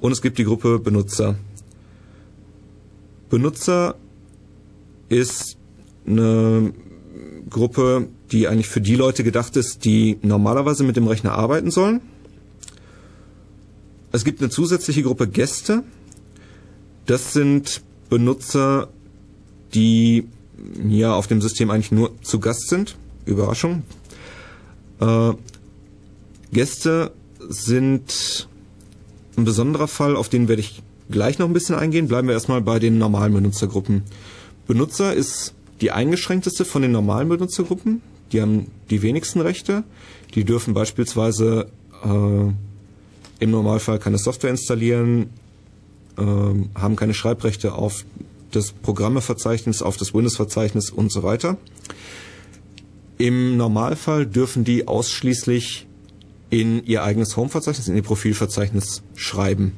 und es gibt die Gruppe Benutzer. Benutzer ist eine Gruppe, die eigentlich für die Leute gedacht ist, die normalerweise mit dem Rechner arbeiten sollen. Es gibt eine zusätzliche Gruppe Gäste. Das sind Benutzer, die ja auf dem System eigentlich nur zu Gast sind. Überraschung. Äh, Gäste sind ein besonderer Fall, auf den werde ich gleich noch ein bisschen eingehen. Bleiben wir erstmal bei den normalen Benutzergruppen. Benutzer ist die eingeschränkteste von den normalen Benutzergruppen. Die haben die wenigsten Rechte. Die dürfen beispielsweise äh, im Normalfall keine Software installieren, äh, haben keine Schreibrechte auf das Programmeverzeichnis, auf das Windows-Verzeichnis und so weiter. Im Normalfall dürfen die ausschließlich in ihr eigenes Home-Verzeichnis, in ihr Profilverzeichnis schreiben.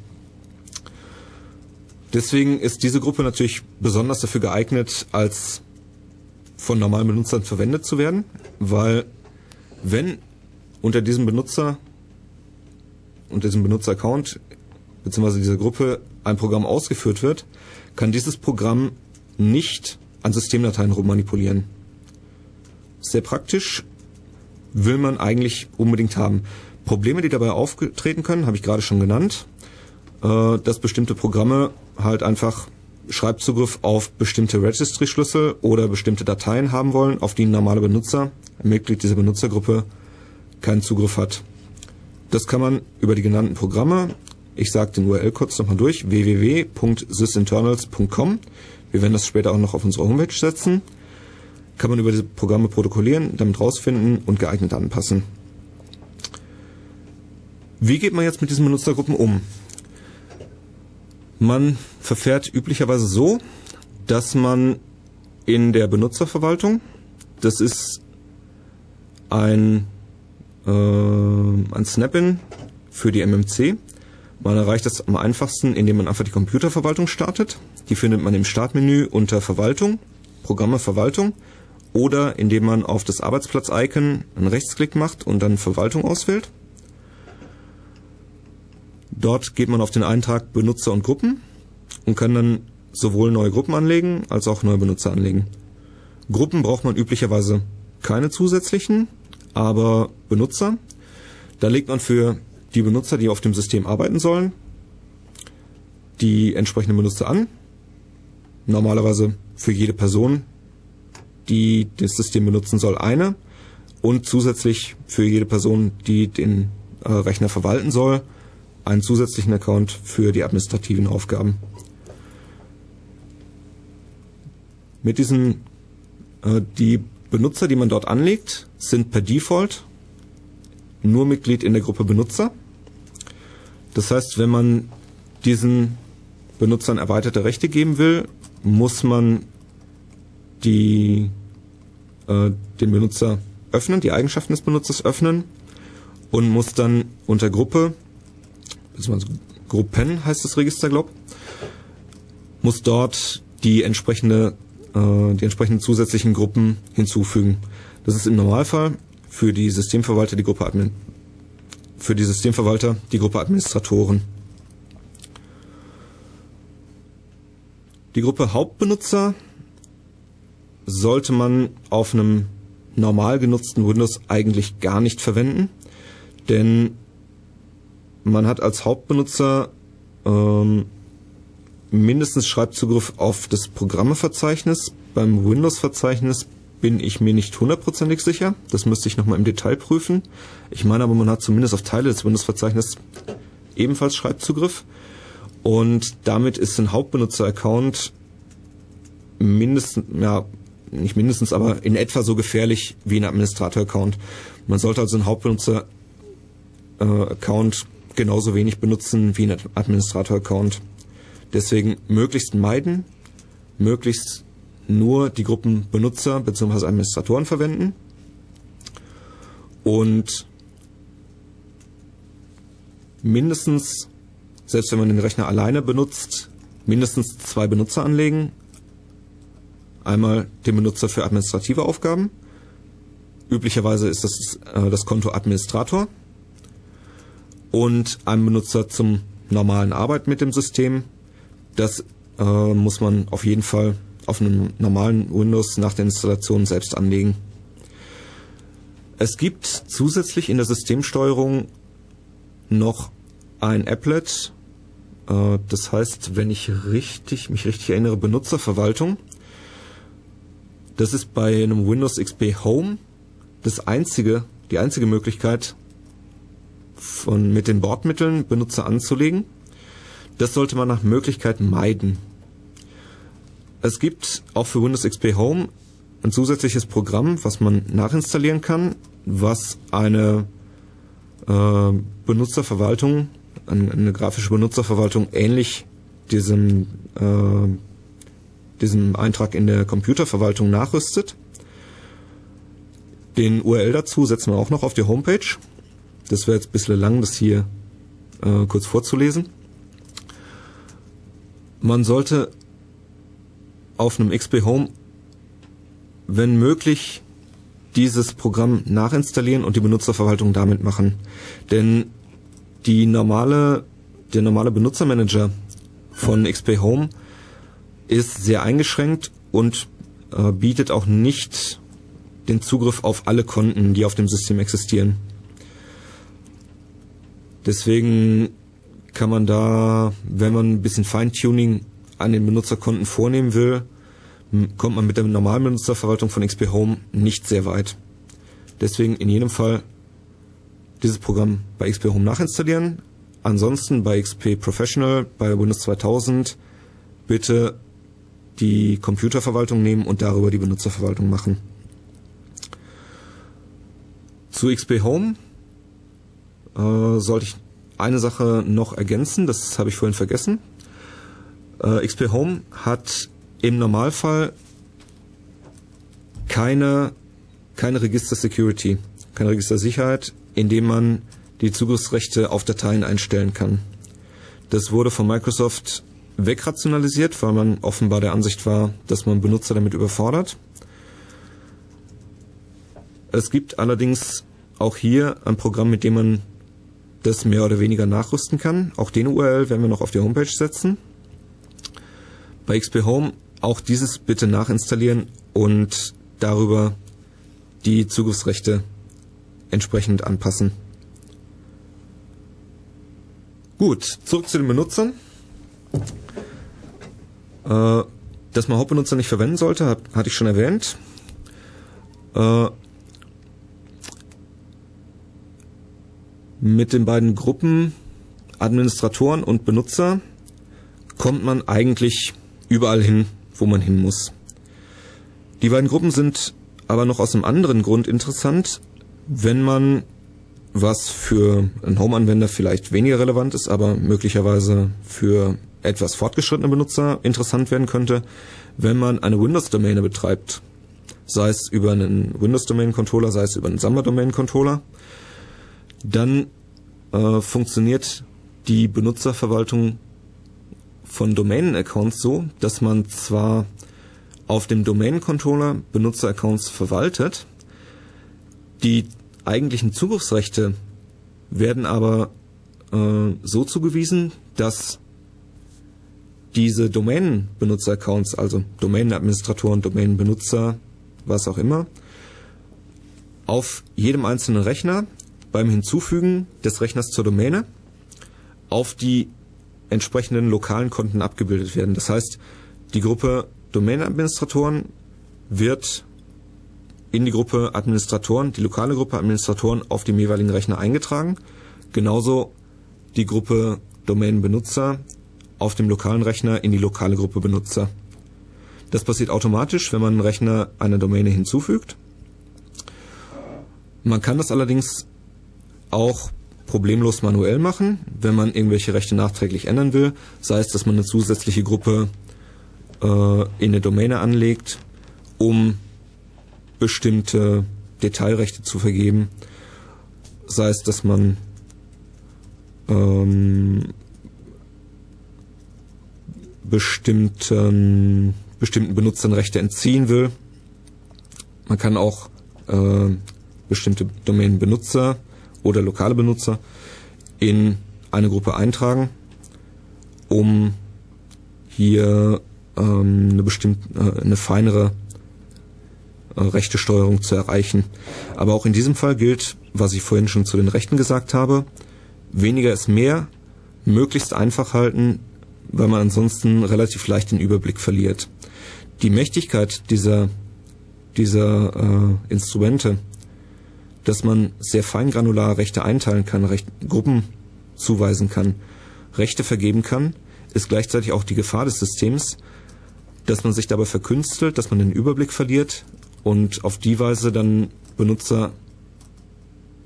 Deswegen ist diese Gruppe natürlich besonders dafür geeignet, als von normalen Benutzern verwendet zu werden, weil wenn unter diesem Benutzer, unter diesem Benutzeraccount bzw. dieser Gruppe ein Programm ausgeführt wird, kann dieses Programm nicht an Systemdateien rummanipulieren. Sehr praktisch, will man eigentlich unbedingt haben. Probleme, die dabei auftreten können, habe ich gerade schon genannt, äh, dass bestimmte Programme halt einfach Schreibzugriff auf bestimmte Registry-Schlüssel oder bestimmte Dateien haben wollen, auf die ein normaler Benutzer, ein Mitglied dieser Benutzergruppe, keinen Zugriff hat. Das kann man über die genannten Programme, ich sage den URL kurz nochmal durch, www.sysinternals.com, wir werden das später auch noch auf unsere Homepage setzen, kann man über diese Programme protokollieren, damit rausfinden und geeignet anpassen. Wie geht man jetzt mit diesen Benutzergruppen um? Man verfährt üblicherweise so, dass man in der Benutzerverwaltung, das ist ein, äh, ein Snap-in für die MMC. Man erreicht das am einfachsten, indem man einfach die Computerverwaltung startet. Die findet man im Startmenü unter Verwaltung, Programme Verwaltung oder indem man auf das Arbeitsplatz-Icon einen Rechtsklick macht und dann Verwaltung auswählt. Dort geht man auf den Eintrag Benutzer und Gruppen und kann dann sowohl neue Gruppen anlegen als auch neue Benutzer anlegen. Gruppen braucht man üblicherweise keine zusätzlichen, aber Benutzer. Da legt man für die Benutzer, die auf dem System arbeiten sollen, die entsprechenden Benutzer an. Normalerweise für jede Person, die das System benutzen soll, eine. Und zusätzlich für jede Person, die den äh, Rechner verwalten soll, einen zusätzlichen Account für die administrativen Aufgaben. Mit diesen, äh, die Benutzer, die man dort anlegt, sind per Default nur Mitglied in der Gruppe Benutzer. Das heißt, wenn man diesen Benutzern erweiterte Rechte geben will, muss man die, äh, den Benutzer öffnen, die Eigenschaften des Benutzers öffnen und muss dann unter Gruppe beziehungsweise Gruppen heißt das Register, glaub, muss dort die entsprechende, äh, die entsprechenden zusätzlichen Gruppen hinzufügen. Das ist im Normalfall für die Systemverwalter die Gruppe Admin, für die Systemverwalter die Gruppe Administratoren. Die Gruppe Hauptbenutzer sollte man auf einem normal genutzten Windows eigentlich gar nicht verwenden, denn man hat als Hauptbenutzer ähm, mindestens Schreibzugriff auf das Programmeverzeichnis. Beim Windows-Verzeichnis bin ich mir nicht hundertprozentig sicher. Das müsste ich nochmal im Detail prüfen. Ich meine aber, man hat zumindest auf Teile des Windows-Verzeichnisses ebenfalls Schreibzugriff. Und damit ist ein Hauptbenutzer-Account mindestens, ja, nicht mindestens, aber in etwa so gefährlich wie ein Administrator-Account. Man sollte also einen Hauptbenutzer-Account genauso wenig benutzen wie ein Administrator-Account. Deswegen möglichst meiden, möglichst nur die Gruppen Benutzer bzw. Administratoren verwenden und mindestens, selbst wenn man den Rechner alleine benutzt, mindestens zwei Benutzer anlegen. Einmal den Benutzer für administrative Aufgaben. Üblicherweise ist das äh, das Konto Administrator. Und einen Benutzer zum normalen Arbeit mit dem System. Das äh, muss man auf jeden Fall auf einem normalen Windows nach der Installation selbst anlegen. Es gibt zusätzlich in der Systemsteuerung noch ein Applet, äh, das heißt, wenn ich richtig, mich richtig erinnere, Benutzerverwaltung. Das ist bei einem Windows XP Home das einzige, die einzige Möglichkeit, von, mit den Bordmitteln Benutzer anzulegen. Das sollte man nach Möglichkeit meiden. Es gibt auch für Windows XP Home ein zusätzliches Programm, was man nachinstallieren kann, was eine äh, Benutzerverwaltung, eine, eine, grafische Benutzerverwaltung ähnlich diesem, äh, diesem Eintrag in der Computerverwaltung nachrüstet. Den URL dazu setzen wir auch noch auf die Homepage. Das wäre jetzt ein bisschen lang, das hier äh, kurz vorzulesen. Man sollte auf einem XP Home, wenn möglich, dieses Programm nachinstallieren und die Benutzerverwaltung damit machen. Denn die normale, der normale Benutzermanager von XP Home ist sehr eingeschränkt und äh, bietet auch nicht den Zugriff auf alle Konten, die auf dem System existieren. Deswegen kann man da, wenn man ein bisschen Feintuning an den Benutzerkonten vornehmen will, kommt man mit der normalen Benutzerverwaltung von XP Home nicht sehr weit. Deswegen in jedem Fall dieses Programm bei XP Home nachinstallieren. Ansonsten bei XP Professional, bei Windows 2000 bitte die Computerverwaltung nehmen und darüber die Benutzerverwaltung machen. Zu XP Home äh, sollte ich eine Sache noch ergänzen, das habe ich vorhin vergessen. Äh, XP Home hat im Normalfall keine, keine Register Security, keine Register Sicherheit, indem man die Zugriffsrechte auf Dateien einstellen kann. Das wurde von Microsoft wegrationalisiert, weil man offenbar der Ansicht war, dass man Benutzer damit überfordert. Es gibt allerdings auch hier ein Programm, mit dem man das mehr oder weniger nachrüsten kann. Auch den URL werden wir noch auf die Homepage setzen. Bei XP Home auch dieses bitte nachinstallieren und darüber die Zugriffsrechte entsprechend anpassen. Gut, zurück zu den Benutzern. Äh, dass man Hauptbenutzer nicht verwenden sollte, hat, hatte ich schon erwähnt. Äh, mit den beiden Gruppen Administratoren und Benutzer kommt man eigentlich überall hin, wo man hin muss. Die beiden Gruppen sind aber noch aus einem anderen Grund interessant, wenn man was für einen Home-Anwender vielleicht weniger relevant ist, aber möglicherweise für etwas fortgeschrittene Benutzer interessant werden könnte, wenn man eine Windows-Domäne betreibt. Sei es über einen Windows-Domain-Controller, sei es über einen Samba-Domain-Controller. Dann äh, funktioniert die Benutzerverwaltung von Domain-Accounts so, dass man zwar auf dem Domain-Controller Benutzer-Accounts verwaltet, die eigentlichen Zugriffsrechte werden aber äh, so zugewiesen, dass diese Domain-Benutzer-Accounts, also Domain-Administratoren, Domain-Benutzer, was auch immer, auf jedem einzelnen Rechner beim Hinzufügen des Rechners zur Domäne auf die entsprechenden lokalen Konten abgebildet werden. Das heißt, die Gruppe Domain-Administratoren wird in die Gruppe Administratoren, die lokale Gruppe Administratoren auf dem jeweiligen Rechner eingetragen. Genauso die Gruppe Domain-Benutzer auf dem lokalen Rechner in die lokale Gruppe Benutzer. Das passiert automatisch, wenn man einen Rechner einer Domäne hinzufügt. Man kann das allerdings auch problemlos manuell machen, wenn man irgendwelche Rechte nachträglich ändern will. Sei es, dass man eine zusätzliche Gruppe äh, in eine Domäne anlegt, um bestimmte Detailrechte zu vergeben. Sei es, dass man ähm, bestimmten, bestimmten Benutzern Rechte entziehen will. Man kann auch äh, bestimmte Domänenbenutzer oder lokale Benutzer in eine Gruppe eintragen, um hier ähm, eine bestimmte, äh, eine feinere äh, Rechtesteuerung zu erreichen. Aber auch in diesem Fall gilt, was ich vorhin schon zu den Rechten gesagt habe, weniger ist mehr, möglichst einfach halten, weil man ansonsten relativ leicht den Überblick verliert. Die Mächtigkeit dieser, dieser äh, Instrumente, dass man sehr feingranular Rechte einteilen kann, Recht, Gruppen zuweisen kann, Rechte vergeben kann, ist gleichzeitig auch die Gefahr des Systems, dass man sich dabei verkünstelt, dass man den Überblick verliert und auf die Weise dann Benutzer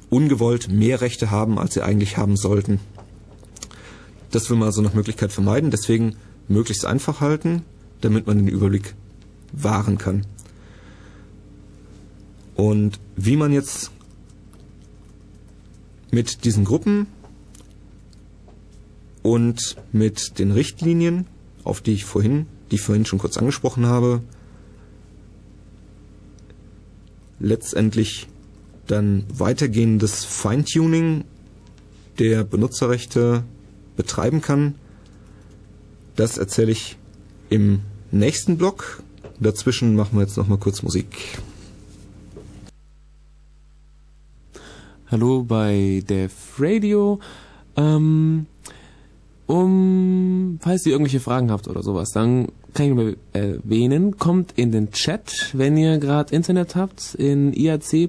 ungewollt mehr Rechte haben, als sie eigentlich haben sollten. Das will man also nach Möglichkeit vermeiden, deswegen möglichst einfach halten, damit man den Überblick wahren kann. Und wie man jetzt mit diesen Gruppen und mit den Richtlinien, auf die ich vorhin, die ich vorhin schon kurz angesprochen habe, letztendlich dann weitergehendes Feintuning der Benutzerrechte betreiben kann. Das erzähle ich im nächsten Blog. Dazwischen machen wir jetzt noch mal kurz Musik. Hallo bei Dev Radio. Ähm, um, falls ihr irgendwelche Fragen habt oder sowas, dann kann ich nur erwähnen, kommt in den Chat, wenn ihr gerade Internet habt, in iac.bn-ulm.de,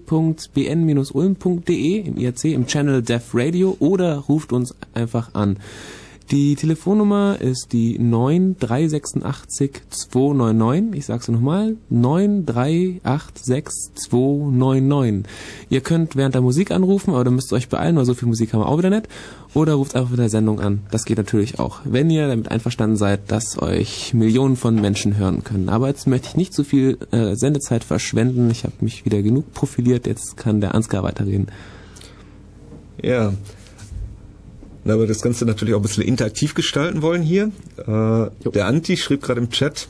im IAC, im Channel Dev Radio oder ruft uns einfach an. Die Telefonnummer ist die 9386 299. Ich sag's nochmal. 9386 299. Ihr könnt während der Musik anrufen, aber da müsst ihr euch beeilen, weil so viel Musik haben wir auch wieder nicht. Oder ruft einfach mit der Sendung an. Das geht natürlich auch. Wenn ihr damit einverstanden seid, dass euch Millionen von Menschen hören können. Aber jetzt möchte ich nicht so viel äh, Sendezeit verschwenden. Ich habe mich wieder genug profiliert. Jetzt kann der Ansgar weiterreden. Ja, da wir das Ganze natürlich auch ein bisschen interaktiv gestalten wollen hier. Äh, der Anti schrieb gerade im Chat,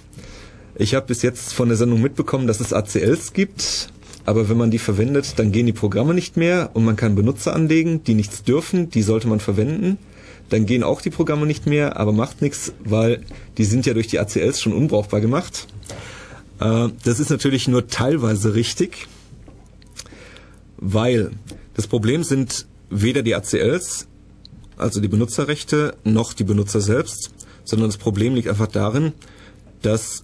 ich habe bis jetzt von der Sendung mitbekommen, dass es ACLs gibt, aber wenn man die verwendet, dann gehen die Programme nicht mehr und man kann Benutzer anlegen, die nichts dürfen, die sollte man verwenden. Dann gehen auch die Programme nicht mehr, aber macht nichts, weil die sind ja durch die ACLs schon unbrauchbar gemacht. Äh, das ist natürlich nur teilweise richtig, weil das Problem sind weder die ACLs also die Benutzerrechte, noch die Benutzer selbst, sondern das Problem liegt einfach darin, dass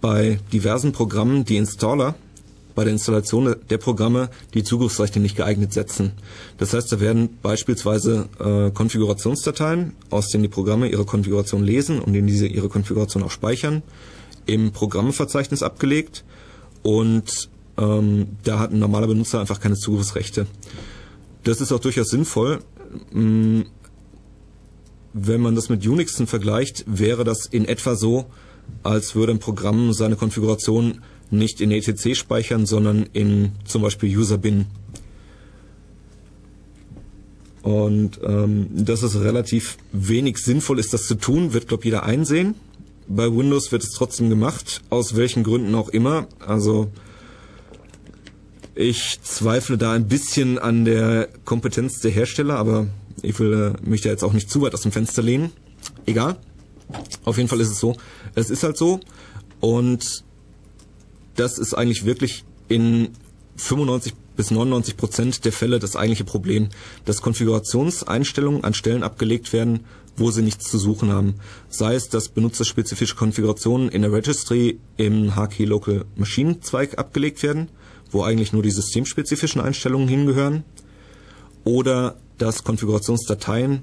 bei diversen Programmen die Installer bei der Installation der Programme die Zugriffsrechte nicht geeignet setzen. Das heißt, da werden beispielsweise äh, Konfigurationsdateien, aus denen die Programme ihre Konfiguration lesen und in diese ihre Konfiguration auch speichern, im Programmverzeichnis abgelegt und ähm, da hat ein normaler Benutzer einfach keine Zugriffsrechte. Das ist auch durchaus sinnvoll, mh, wenn man das mit Unixen vergleicht, wäre das in etwa so, als würde ein Programm seine Konfiguration nicht in etc speichern, sondern in zum Beispiel userbin. Und ähm, dass es relativ wenig sinnvoll ist, das zu tun, wird, glaube jeder einsehen. Bei Windows wird es trotzdem gemacht, aus welchen Gründen auch immer. Also ich zweifle da ein bisschen an der Kompetenz der Hersteller, aber ich will äh, mich da jetzt auch nicht zu weit aus dem Fenster lehnen. Egal. Auf jeden Fall ist es so. Es ist halt so. Und das ist eigentlich wirklich in 95 bis 99 Prozent der Fälle das eigentliche Problem, dass Konfigurationseinstellungen an Stellen abgelegt werden, wo sie nichts zu suchen haben. Sei es, dass benutzerspezifische Konfigurationen in der Registry im HK Local Machine Zweig abgelegt werden, wo eigentlich nur die systemspezifischen Einstellungen hingehören, oder dass Konfigurationsdateien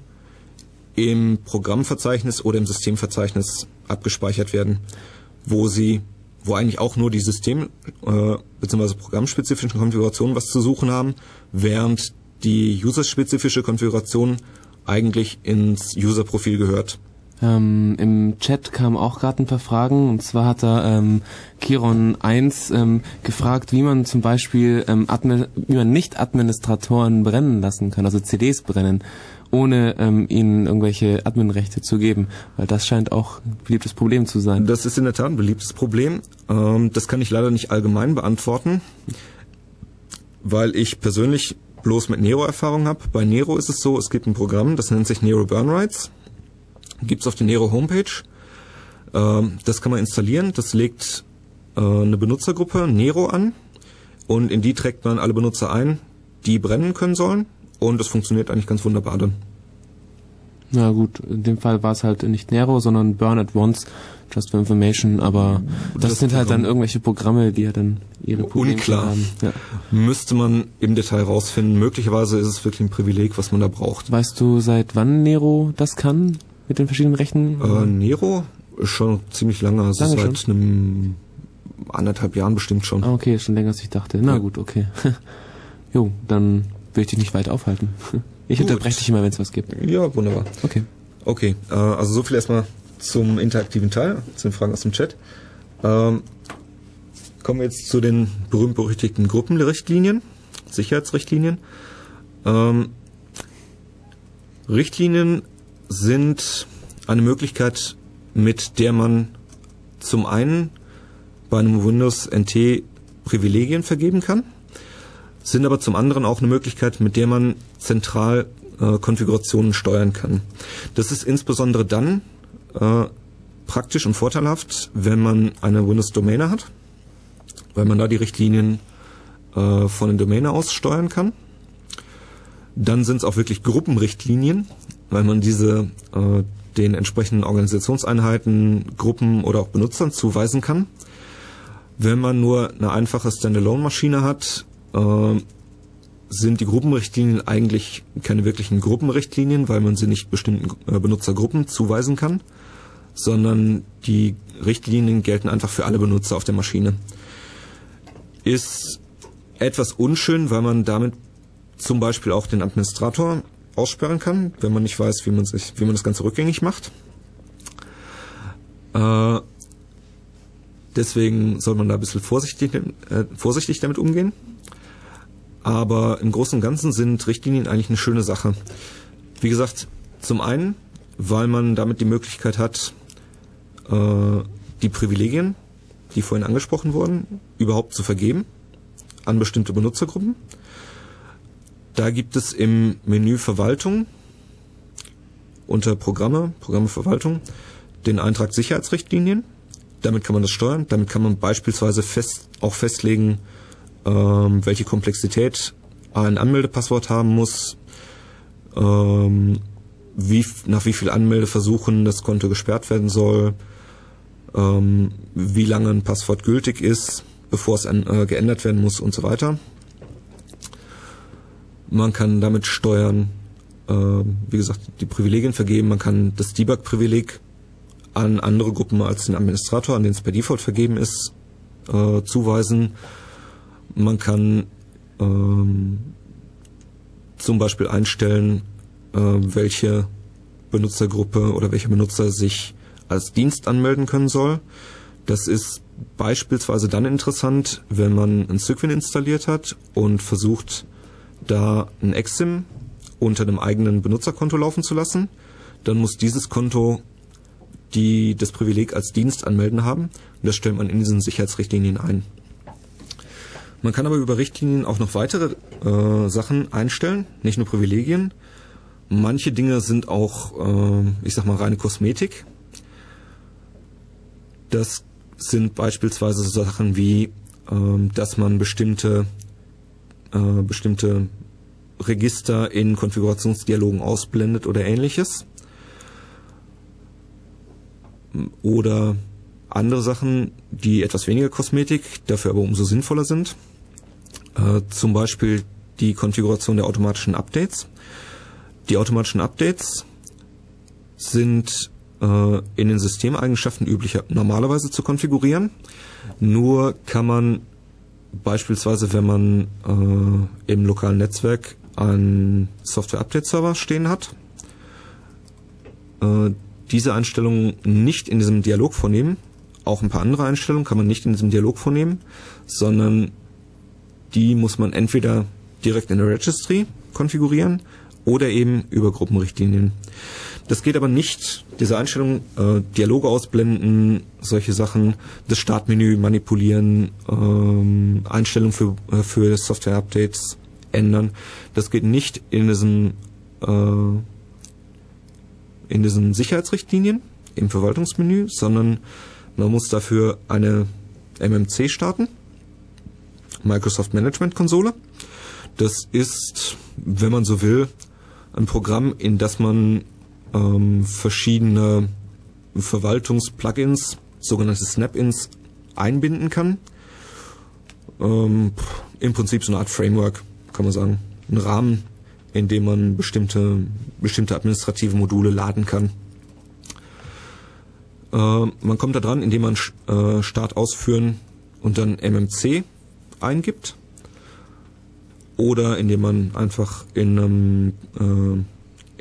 im Programmverzeichnis oder im Systemverzeichnis abgespeichert werden, wo sie wo eigentlich auch nur die System- äh, bzw. programmspezifischen Konfigurationen was zu suchen haben, während die userspezifische Konfiguration eigentlich ins User-Profil gehört. Ähm, Im Chat kamen auch gerade ein paar Fragen. Und zwar hat da ähm, Kiron1 ähm, gefragt, wie man zum Beispiel ähm, Admin wie man nicht Administratoren brennen lassen kann, also CDs brennen, ohne ähm, ihnen irgendwelche Adminrechte zu geben. Weil das scheint auch ein beliebtes Problem zu sein. Das ist in der Tat ein beliebtes Problem. Ähm, das kann ich leider nicht allgemein beantworten, weil ich persönlich bloß mit Nero Erfahrung habe. Bei Nero ist es so, es gibt ein Programm, das nennt sich Nero Burn Rights gibt's auf der Nero Homepage. Ähm, das kann man installieren. Das legt äh, eine Benutzergruppe Nero an und in die trägt man alle Benutzer ein, die brennen können sollen und das funktioniert eigentlich ganz wunderbar dann. Na gut, in dem Fall war es halt nicht Nero, sondern Burn at Once, Just for Information, aber das, das sind halt dann irgendwelche Programme, die ja dann ihre Probleme Unklar. haben. Ja. Müsste man im Detail rausfinden. Möglicherweise ist es wirklich ein Privileg, was man da braucht. Weißt du, seit wann Nero das kann? Mit den verschiedenen Rechten? Äh, Nero ist schon ziemlich lange, also lange seit schon? einem anderthalb Jahren bestimmt schon. Ah, okay, schon länger als ich dachte. Na ja. gut, okay. jo, dann will ich dich nicht weiter aufhalten. Ich gut. unterbreche dich immer, wenn es was gibt. Ja, wunderbar. Okay. Okay, äh, also so viel erstmal zum interaktiven Teil, zu den Fragen aus dem Chat. Ähm, kommen wir jetzt zu den berühmt-berüchtigten Gruppenrichtlinien, Sicherheitsrichtlinien. Ähm, Richtlinien sind eine Möglichkeit, mit der man zum einen bei einem Windows NT Privilegien vergeben kann, sind aber zum anderen auch eine Möglichkeit, mit der man zentral äh, Konfigurationen steuern kann. Das ist insbesondere dann äh, praktisch und vorteilhaft, wenn man eine Windows-Domäne hat, weil man da die Richtlinien äh, von den Domäne aus steuern kann. Dann sind es auch wirklich Gruppenrichtlinien, weil man diese äh, den entsprechenden Organisationseinheiten, Gruppen oder auch Benutzern zuweisen kann. Wenn man nur eine einfache Standalone-Maschine hat, äh, sind die Gruppenrichtlinien eigentlich keine wirklichen Gruppenrichtlinien, weil man sie nicht bestimmten äh, Benutzergruppen zuweisen kann, sondern die Richtlinien gelten einfach für alle Benutzer auf der Maschine. Ist etwas unschön, weil man damit zum Beispiel auch den Administrator aussperren kann, wenn man nicht weiß, wie man sich, wie man das Ganze rückgängig macht. Äh, deswegen soll man da ein bisschen vorsichtig, äh, vorsichtig damit umgehen. Aber im Großen und Ganzen sind Richtlinien eigentlich eine schöne Sache. Wie gesagt, zum einen, weil man damit die Möglichkeit hat, äh, die Privilegien, die vorhin angesprochen wurden, überhaupt zu vergeben an bestimmte Benutzergruppen. Da gibt es im Menü Verwaltung unter Programme, Programme Verwaltung, den Eintrag Sicherheitsrichtlinien. Damit kann man das steuern. Damit kann man beispielsweise fest, auch festlegen, ähm, welche Komplexität ein Anmeldepasswort haben muss, ähm, wie, nach wie viel Anmeldeversuchen das Konto gesperrt werden soll, ähm, wie lange ein Passwort gültig ist, bevor es an, äh, geändert werden muss und so weiter. Man kann damit steuern, äh, wie gesagt, die Privilegien vergeben. Man kann das Debug-Privileg an andere Gruppen als den Administrator, an den es per Default vergeben ist, äh, zuweisen. Man kann ähm, zum Beispiel einstellen, äh, welche Benutzergruppe oder welcher Benutzer sich als Dienst anmelden können soll. Das ist beispielsweise dann interessant, wenn man ein Cygwin installiert hat und versucht, da ein Exim unter einem eigenen Benutzerkonto laufen zu lassen. Dann muss dieses Konto die das Privileg als Dienst anmelden haben. Und das stellt man in diesen Sicherheitsrichtlinien ein. Man kann aber über Richtlinien auch noch weitere äh, Sachen einstellen, nicht nur Privilegien. Manche Dinge sind auch, äh, ich sag mal, reine Kosmetik. Das sind beispielsweise so Sachen wie, äh, dass man bestimmte äh, bestimmte Register in Konfigurationsdialogen ausblendet oder ähnliches. Oder andere Sachen, die etwas weniger Kosmetik, dafür aber umso sinnvoller sind. Äh, zum Beispiel die Konfiguration der automatischen Updates. Die automatischen Updates sind äh, in den Systemeigenschaften üblicher normalerweise zu konfigurieren. Nur kann man beispielsweise, wenn man äh, im lokalen Netzwerk einen Software-Update-Server stehen hat, äh, diese Einstellungen nicht in diesem Dialog vornehmen. Auch ein paar andere Einstellungen kann man nicht in diesem Dialog vornehmen, sondern die muss man entweder direkt in der Registry konfigurieren oder eben über Gruppenrichtlinien. Das geht aber nicht, diese Einstellung, äh, Dialoge ausblenden, solche Sachen, das Startmenü manipulieren, ähm, Einstellungen für, äh, für Software-Updates ändern. Das geht nicht in diesen, äh, in diesen Sicherheitsrichtlinien im Verwaltungsmenü, sondern man muss dafür eine MMC starten, Microsoft Management Konsole. Das ist, wenn man so will, ein Programm, in das man ähm, verschiedene Verwaltungs-Plugins, sogenannte Snap-ins, einbinden kann. Ähm, Im Prinzip so eine Art Framework, kann man sagen. Ein Rahmen, in dem man bestimmte, bestimmte administrative Module laden kann. Äh, man kommt da dran, indem man äh, Start ausführen und dann MMC eingibt. Oder indem man einfach in einem äh,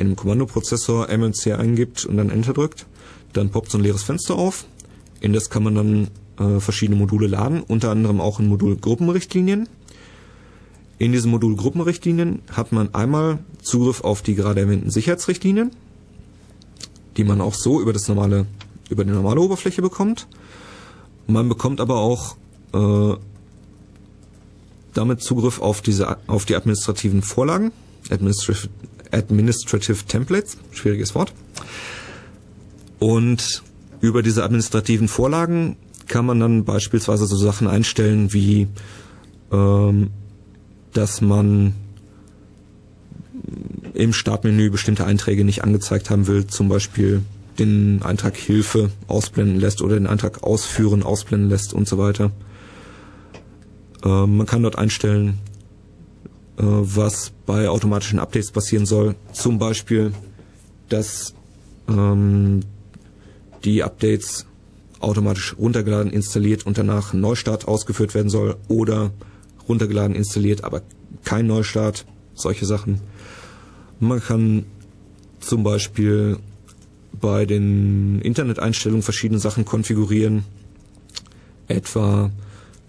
in einem Kommandoprozessor MMC eingibt und dann Enter drückt, dann poppt so ein leeres Fenster auf. In das kann man dann äh, verschiedene Module laden, unter anderem auch ein Modul Gruppenrichtlinien. In diesem Modul Gruppenrichtlinien hat man einmal Zugriff auf die gerade erwähnten Sicherheitsrichtlinien, die man auch so über das normale, über die normale Oberfläche bekommt. Man bekommt aber auch äh, damit Zugriff auf diese, auf die administrativen Vorlagen, Administrative, Administrative Templates, schwieriges Wort. Und über diese administrativen Vorlagen kann man dann beispielsweise so Sachen einstellen wie, ähm, dass man im Startmenü bestimmte Einträge nicht angezeigt haben will, zum Beispiel den Eintrag Hilfe ausblenden lässt oder den Eintrag Ausführen ausblenden lässt und so weiter. Äh, man kann dort einstellen, was bei automatischen Updates passieren soll. Zum Beispiel, dass ähm, die Updates automatisch runtergeladen, installiert und danach Neustart ausgeführt werden soll oder runtergeladen, installiert, aber kein Neustart, solche Sachen. Man kann zum Beispiel bei den Internet-Einstellungen verschiedene Sachen konfigurieren, etwa,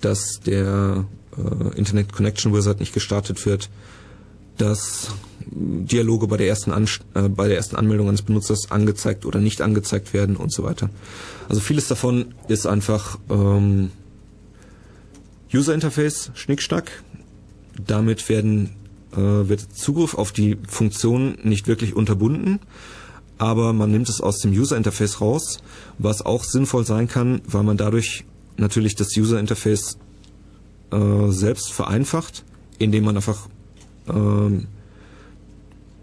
dass der äh, Internet Connection Wizard nicht gestartet wird, dass Dialoge bei der ersten An äh, bei der ersten Anmeldung eines Benutzers angezeigt oder nicht angezeigt werden und so weiter. Also vieles davon ist einfach ähm, User Interface Schnickschnack. Damit werden äh, wird Zugriff auf die Funktion nicht wirklich unterbunden, aber man nimmt es aus dem User Interface raus, was auch sinnvoll sein kann, weil man dadurch natürlich das User Interface äh, selbst vereinfacht, indem man einfach äh,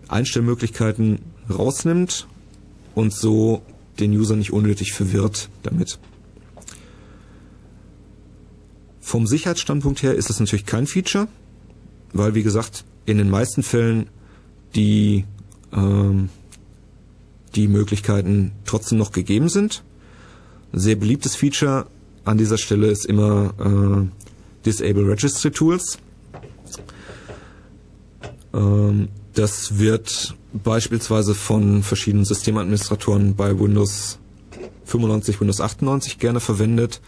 Einstellmöglichkeiten rausnimmt und so den User nicht unnötig verwirrt damit. Vom Sicherheitsstandpunkt her ist das natürlich kein Feature, weil wie gesagt in den meisten Fällen die ähm, die Möglichkeiten trotzdem noch gegeben sind. Sehr beliebtes Feature an dieser Stelle ist immer äh, Disable Registry Tools. Ähm, das wird beispielsweise von verschiedenen Systemadministratoren bei Windows 95, Windows 98 gerne verwendet,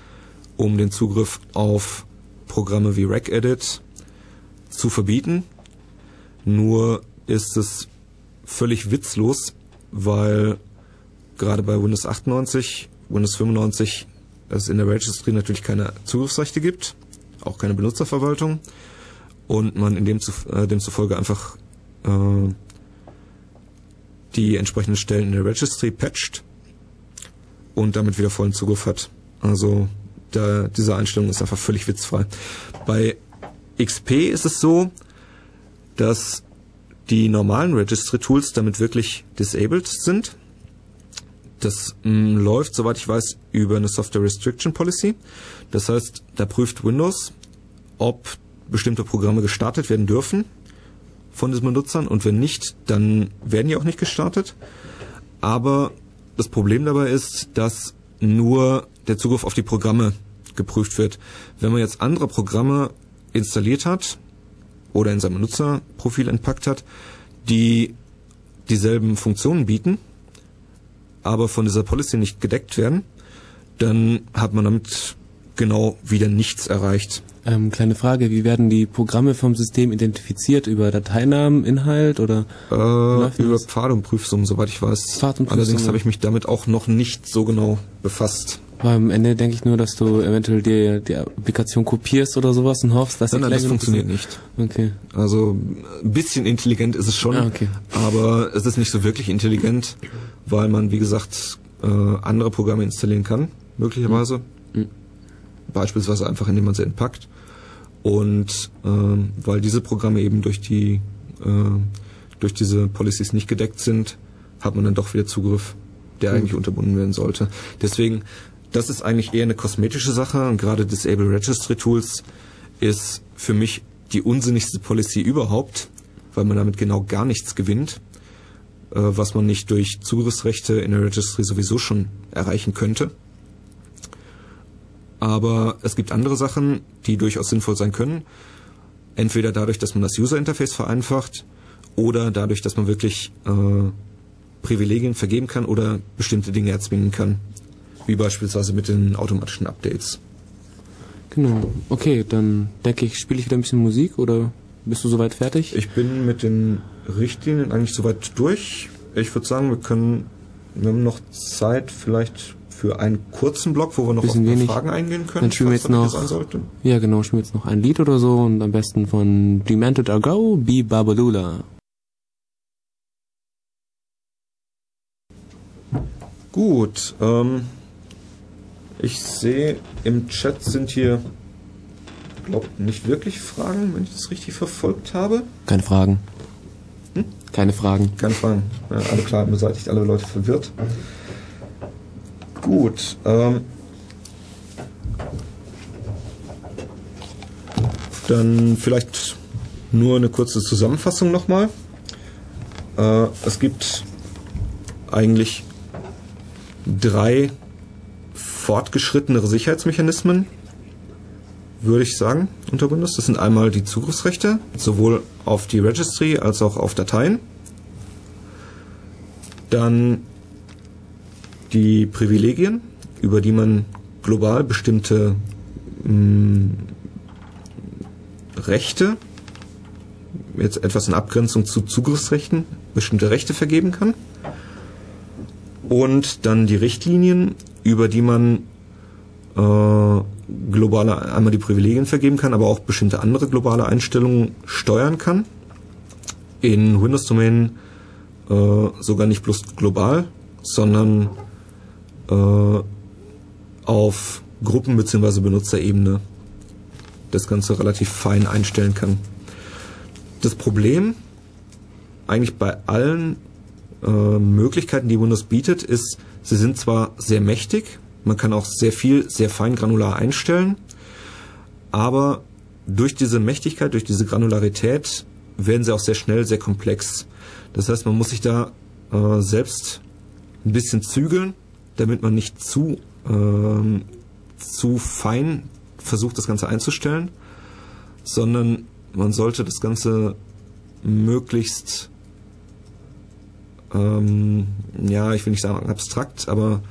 um den Zugriff auf Programme wie regedit zu verbieten. Nur ist es völlig witzlos, weil gerade bei Windows 98, Windows 95 es in der Registry natürlich keine Zugriffsrechte gibt auch keine Benutzerverwaltung und man in dem zu, äh, demzufolge einfach äh, die entsprechenden Stellen in der Registry patcht und damit wieder vollen Zugriff hat. Also da, diese Einstellung ist einfach völlig witzfrei. Bei XP ist es so, dass die normalen Registry Tools damit wirklich disabled sind. Das mh, mm, läuft, soweit ich weiß, über eine Software Restriction Policy. Das heißt, da prüft Windows, ob bestimmte Programme gestartet werden dürfen von diesen Benutzern und wenn nicht, dann werden die auch nicht gestartet. Aber das Problem dabei ist, dass nur der Zugriff auf die Programme geprüft wird. Wenn man jetzt andere Programme installiert hat oder in seinem Nutzerprofil entpackt hat, die dieselben Funktionen bieten, aber von dieser Policy nicht gedeckt werden, dann hat man damit genau wieder nichts erreicht. Ähm, kleine Frage, wie werden die Programme vom System identifiziert? Über Dateinamen, Inhalt oder? Äh, über Pfad und Prüfsummen, soweit ich weiß. Pfad und Allerdings habe ich mich damit auch noch nicht so genau befasst. Aber am Ende denke ich nur, dass du eventuell die, die Applikation kopierst oder sowas und hoffst, dass nein, nein, das funktioniert nicht. Okay. Also ein bisschen intelligent ist es schon, ah, okay. aber es ist nicht so wirklich intelligent, weil man, wie gesagt, äh, andere Programme installieren kann, möglicherweise. Mhm. Beispielsweise einfach, indem man sie entpackt. Und äh, weil diese Programme eben durch die äh, durch diese Policies nicht gedeckt sind, hat man dann doch wieder Zugriff, der mhm. eigentlich unterbunden werden sollte. Deswegen das ist eigentlich eher eine kosmetische Sache und gerade Disable Registry Tools ist für mich die unsinnigste Policy überhaupt, weil man damit genau gar nichts gewinnt, äh, was man nicht durch Zugriffsrechte in der Registry sowieso schon erreichen könnte. Aber es gibt andere Sachen, die durchaus sinnvoll sein können. Entweder dadurch, dass man das User Interface vereinfacht oder dadurch, dass man wirklich äh, Privilegien vergeben kann oder bestimmte Dinge erzwingen kann wie beispielsweise mit den automatischen Updates. Genau. Okay, dann denke ich, spiele ich wieder ein bisschen Musik oder bist du soweit fertig? Ich bin mit den Richtlinien eigentlich soweit durch. Ich würde sagen, wir können, wir haben noch Zeit vielleicht für einen kurzen Block, wo wir noch bisschen auf wenig. Fragen eingehen können. Dann spielen wir jetzt noch, ja genau, spielen wir jetzt noch ein Lied oder so und am besten von Demented or Go, Be Babalula. Gut, ähm, ich sehe, im Chat sind hier, glaube nicht wirklich Fragen, wenn ich das richtig verfolgt habe. Keine Fragen. Hm? Keine Fragen. Keine Fragen. Ja, alle klar beseitigt, alle Leute verwirrt. Gut. Ähm, dann vielleicht nur eine kurze Zusammenfassung nochmal. Äh, es gibt eigentlich drei fortgeschrittenere Sicherheitsmechanismen, würde ich sagen, unter Windows. Das sind einmal die Zugriffsrechte, sowohl auf die Registry als auch auf Dateien. Dann die Privilegien, über die man global bestimmte mh, mm, Rechte, jetzt etwas in Abgrenzung zu Zugriffsrechten, bestimmte Rechte vergeben kann. Und dann die Richtlinien, über die man äh, globale, einmal die Privilegien vergeben kann, aber auch bestimmte andere globale Einstellungen steuern kann. In Windows-Domänen äh, sogar nicht bloß global, sondern äh, auf Gruppen- bzw. Benutzerebene das Ganze relativ fein einstellen kann. Das Problem eigentlich bei allen äh, Möglichkeiten, die Windows bietet, ist, Sie sind zwar sehr mächtig, man kann auch sehr viel, sehr fein granular einstellen, aber durch diese Mächtigkeit, durch diese Granularität werden sie auch sehr schnell sehr komplex. Das heißt, man muss sich da äh, selbst ein bisschen zügeln, damit man nicht zu, äh, zu fein versucht, das Ganze einzustellen, sondern man sollte das Ganze möglichst ähm, ja, ich will nicht sagen abstrakt, aber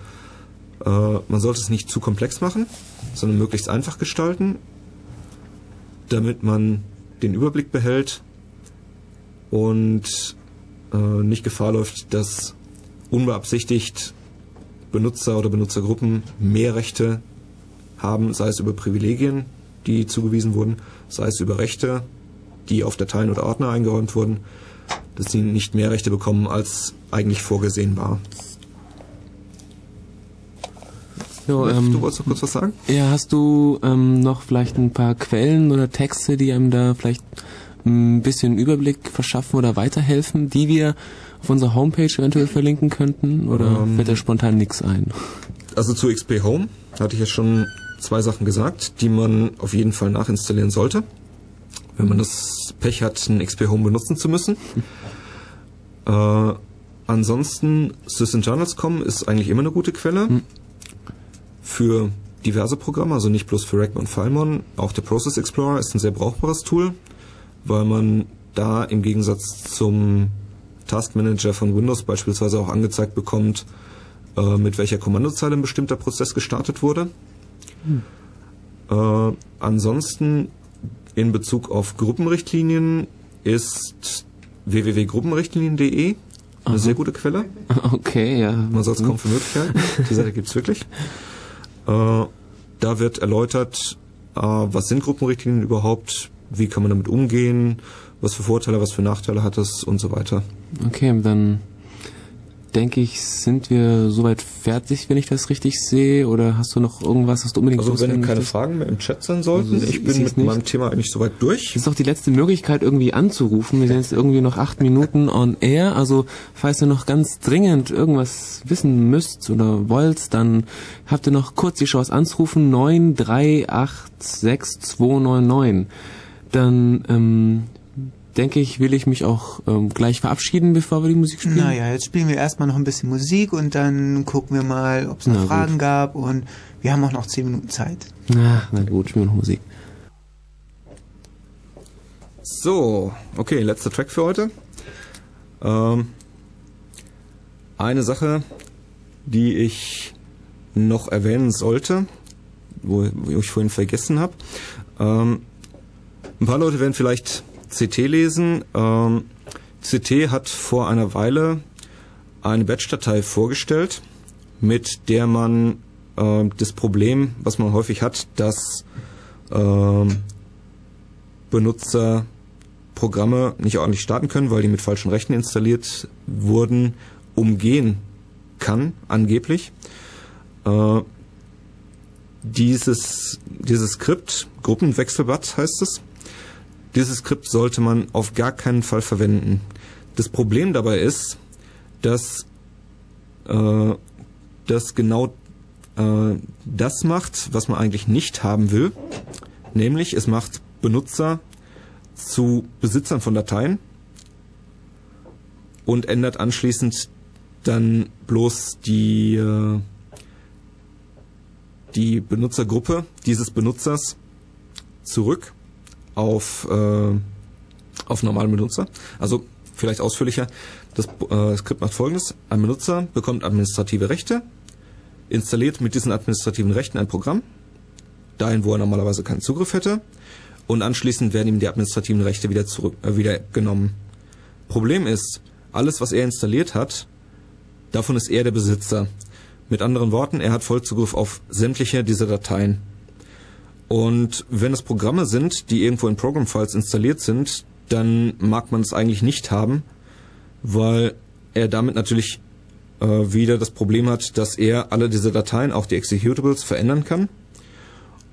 äh, man sollte es nicht zu komplex machen, sondern möglichst einfach gestalten, damit man den Überblick behält und äh, nicht Gefahr läuft, dass unbeabsichtigt Benutzer oder Benutzergruppen mehr Rechte haben, sei es über Privilegien, die zugewiesen wurden, sei es über Rechte, die auf Dateien oder Ordner eingeräumt wurden, dass sie nicht mehr Rechte bekommen, als eigentlich vorgesehen war. So, ähm, du wolltest noch kurz was sagen? Ja, hast du ähm, noch vielleicht ein paar Quellen oder Texte, die einem da vielleicht ein bisschen Überblick verschaffen oder weiterhelfen, die wir auf unserer Homepage eventuell verlinken könnten? Oder ähm, fällt da spontan nichts ein? Also zu XP Home hatte ich ja schon zwei Sachen gesagt, die man auf jeden Fall nachinstallieren sollte, wenn man das Pech hat, ein XP Home benutzen zu müssen. Äh, ansonsten, SysInternals.com ist eigentlich immer eine gute Quelle Hm. für diverse Programme, also nicht bloß für Rackman und Filemon. Auch der Process Explorer ist ein sehr brauchbares Tool, weil man da im Gegensatz zum Task Manager von Windows beispielsweise auch angezeigt bekommt, äh, mit welcher Kommandozeile ein bestimmter Prozess gestartet wurde. Äh, ansonsten in Bezug auf Gruppenrichtlinien ist www.gruppenrichtlinien.de eine sehr gute Quelle. Okay, ja. Man es kaum für möglich halten. Die Seite gibt's wirklich. Äh, da wird erläutert, äh, was sind Gruppenrichtlinien überhaupt, wie kann man damit umgehen, was für Vorteile, was für Nachteile hat es und so weiter. Okay, dann denke ich, sind wir soweit fertig, wenn ich das richtig sehe. Oder hast du noch irgendwas, was du unbedingt Also wenn keine möchtest? Fragen mehr im Chat sein sollten, Also ich- bin mit nicht. meinem Thema eigentlich soweit durch. Das ist auch die letzte Möglichkeit, irgendwie anzurufen. Wir sind jetzt irgendwie noch acht Minuten on air. Also, falls ihr noch ganz dringend irgendwas wissen müsst oder wollt, dann habt ihr noch kurz die Chance anzurufen. 9386299. Dann, ähm, denke ich, will ich mich auch ähm, gleich verabschieden, bevor wir die Musik spielen. Naja, jetzt spielen wir erstmal noch ein bisschen Musik und dann gucken wir mal, ob es noch Na gut. Fragen gab und wir haben auch noch 10 Minuten Zeit. Na, na gut, spielen wir noch Musik. So, okay, letzter Track für heute. Ähm, eine Sache, die ich noch erwähnen sollte, wo, wo ich vorhin vergessen habe. Ähm, ein paar Leute werden vielleicht CT lesen. Ähm, CT hat vor einer Weile eine Batch-Datei vorgestellt, mit der man äh, das Problem, was man häufig hat, dass ähm, Benutzer Programme nicht ordentlich starten können, weil die mit falschen Rechten installiert wurden, umgehen kann, angeblich. Äh, dieses, dieses Skript, Gruppenwechselbad heißt es, dieses Skript sollte man auf gar keinen Fall verwenden. Das Problem dabei ist, dass äh, das genau äh, das macht, was man eigentlich nicht haben will. Nämlich, es macht Benutzer zu Besitzern von Dateien und ändert anschließend dann bloß die, äh, die Benutzergruppe dieses Benutzers zurück auf, äh, auf normalen Benutzer. Also vielleicht ausführlicher. Das äh, Skript macht folgendes. Ein Benutzer bekommt administrative Rechte, installiert mit diesen administrativen Rechten ein Programm, dahin, wo er normalerweise keinen Zugriff hätte, und anschließend werden ihm die administrativen Rechte wieder zurück, äh, wieder genommen. Problem ist, alles, was er installiert hat, davon ist er der Besitzer. Mit anderen Worten, er hat Vollzugriff auf sämtliche dieser Dateien. Und wenn es Programme sind, die irgendwo in Program Files installiert sind, dann mag man es eigentlich nicht haben, weil er damit natürlich äh, wieder das Problem hat, dass er alle diese Dateien, auch die Executables, verändern kann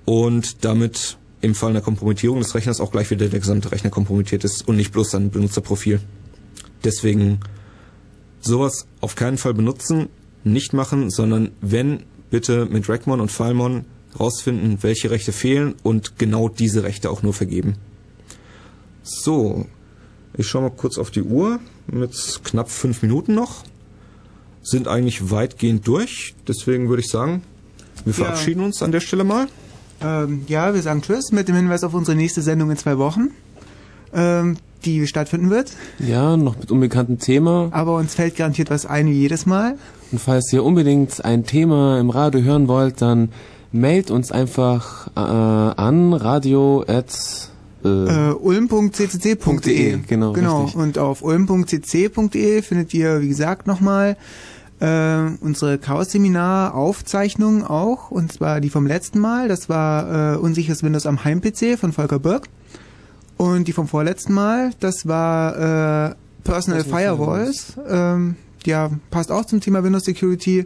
und damit im Fall einer Kompromittierung des Rechners auch gleich wieder der gesamte Rechner kompromittiert ist und nicht bloß sein Benutzerprofil. Deswegen sowas auf keinen Fall benutzen, nicht machen, sondern wenn, bitte mit Rackmon und Filemon rausfinden, welche Rechte fehlen und genau diese Rechte auch nur vergeben. So, ich schaue mal kurz auf die Uhr mit knapp fünf Minuten noch. Sind eigentlich weitgehend durch, deswegen würde ich sagen, wir Ja. verabschieden uns an der Stelle mal. Ähm, ja, wir sagen Tschüss mit dem Hinweis auf unsere nächste Sendung in zwei Wochen, ähm, die stattfinden wird. Ja, noch mit unbekanntem Thema. Aber uns fällt garantiert was ein, wie jedes Mal. Und falls ihr unbedingt ein Thema im Radio hören wollt, dann mailt uns einfach äh, an radio at äh, Äh, ulm.ccc.de. Genau, genau. richtig. Und auf ulm.cc.de findet ihr, wie gesagt, nochmal äh, unsere Chaos-Seminar-Aufzeichnung auch. Und zwar die vom letzten Mal. Das war äh, Unsicheres Windows am Heim-PC von Volker Birk. Und die vom vorletzten Mal, das war äh, Personal Firewalls. Ähm, ja, passt auch zum Thema Windows Security.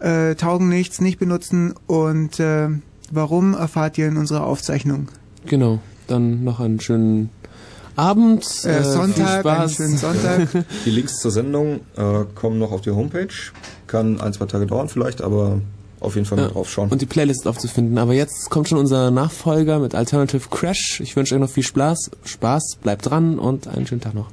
Äh, taugen nichts, nicht benutzen. Und äh, warum erfahrt ihr in unserer Aufzeichnung? genau. Dann noch einen schönen Abend. Äh, viel Sonntag, einen Spaß. schönen Sonntag. Die Links zur Sendung äh, kommen noch auf die Homepage. Kann ein, zwei Tage dauern vielleicht, aber auf jeden Fall mal Ja, drauf schauen. Und die Playlist ist aufzufinden. Aber jetzt kommt schon unser Nachfolger mit Alternative Crash. Ich wünsche euch noch viel Spaß. Spaß, bleibt dran und einen schönen Tag noch.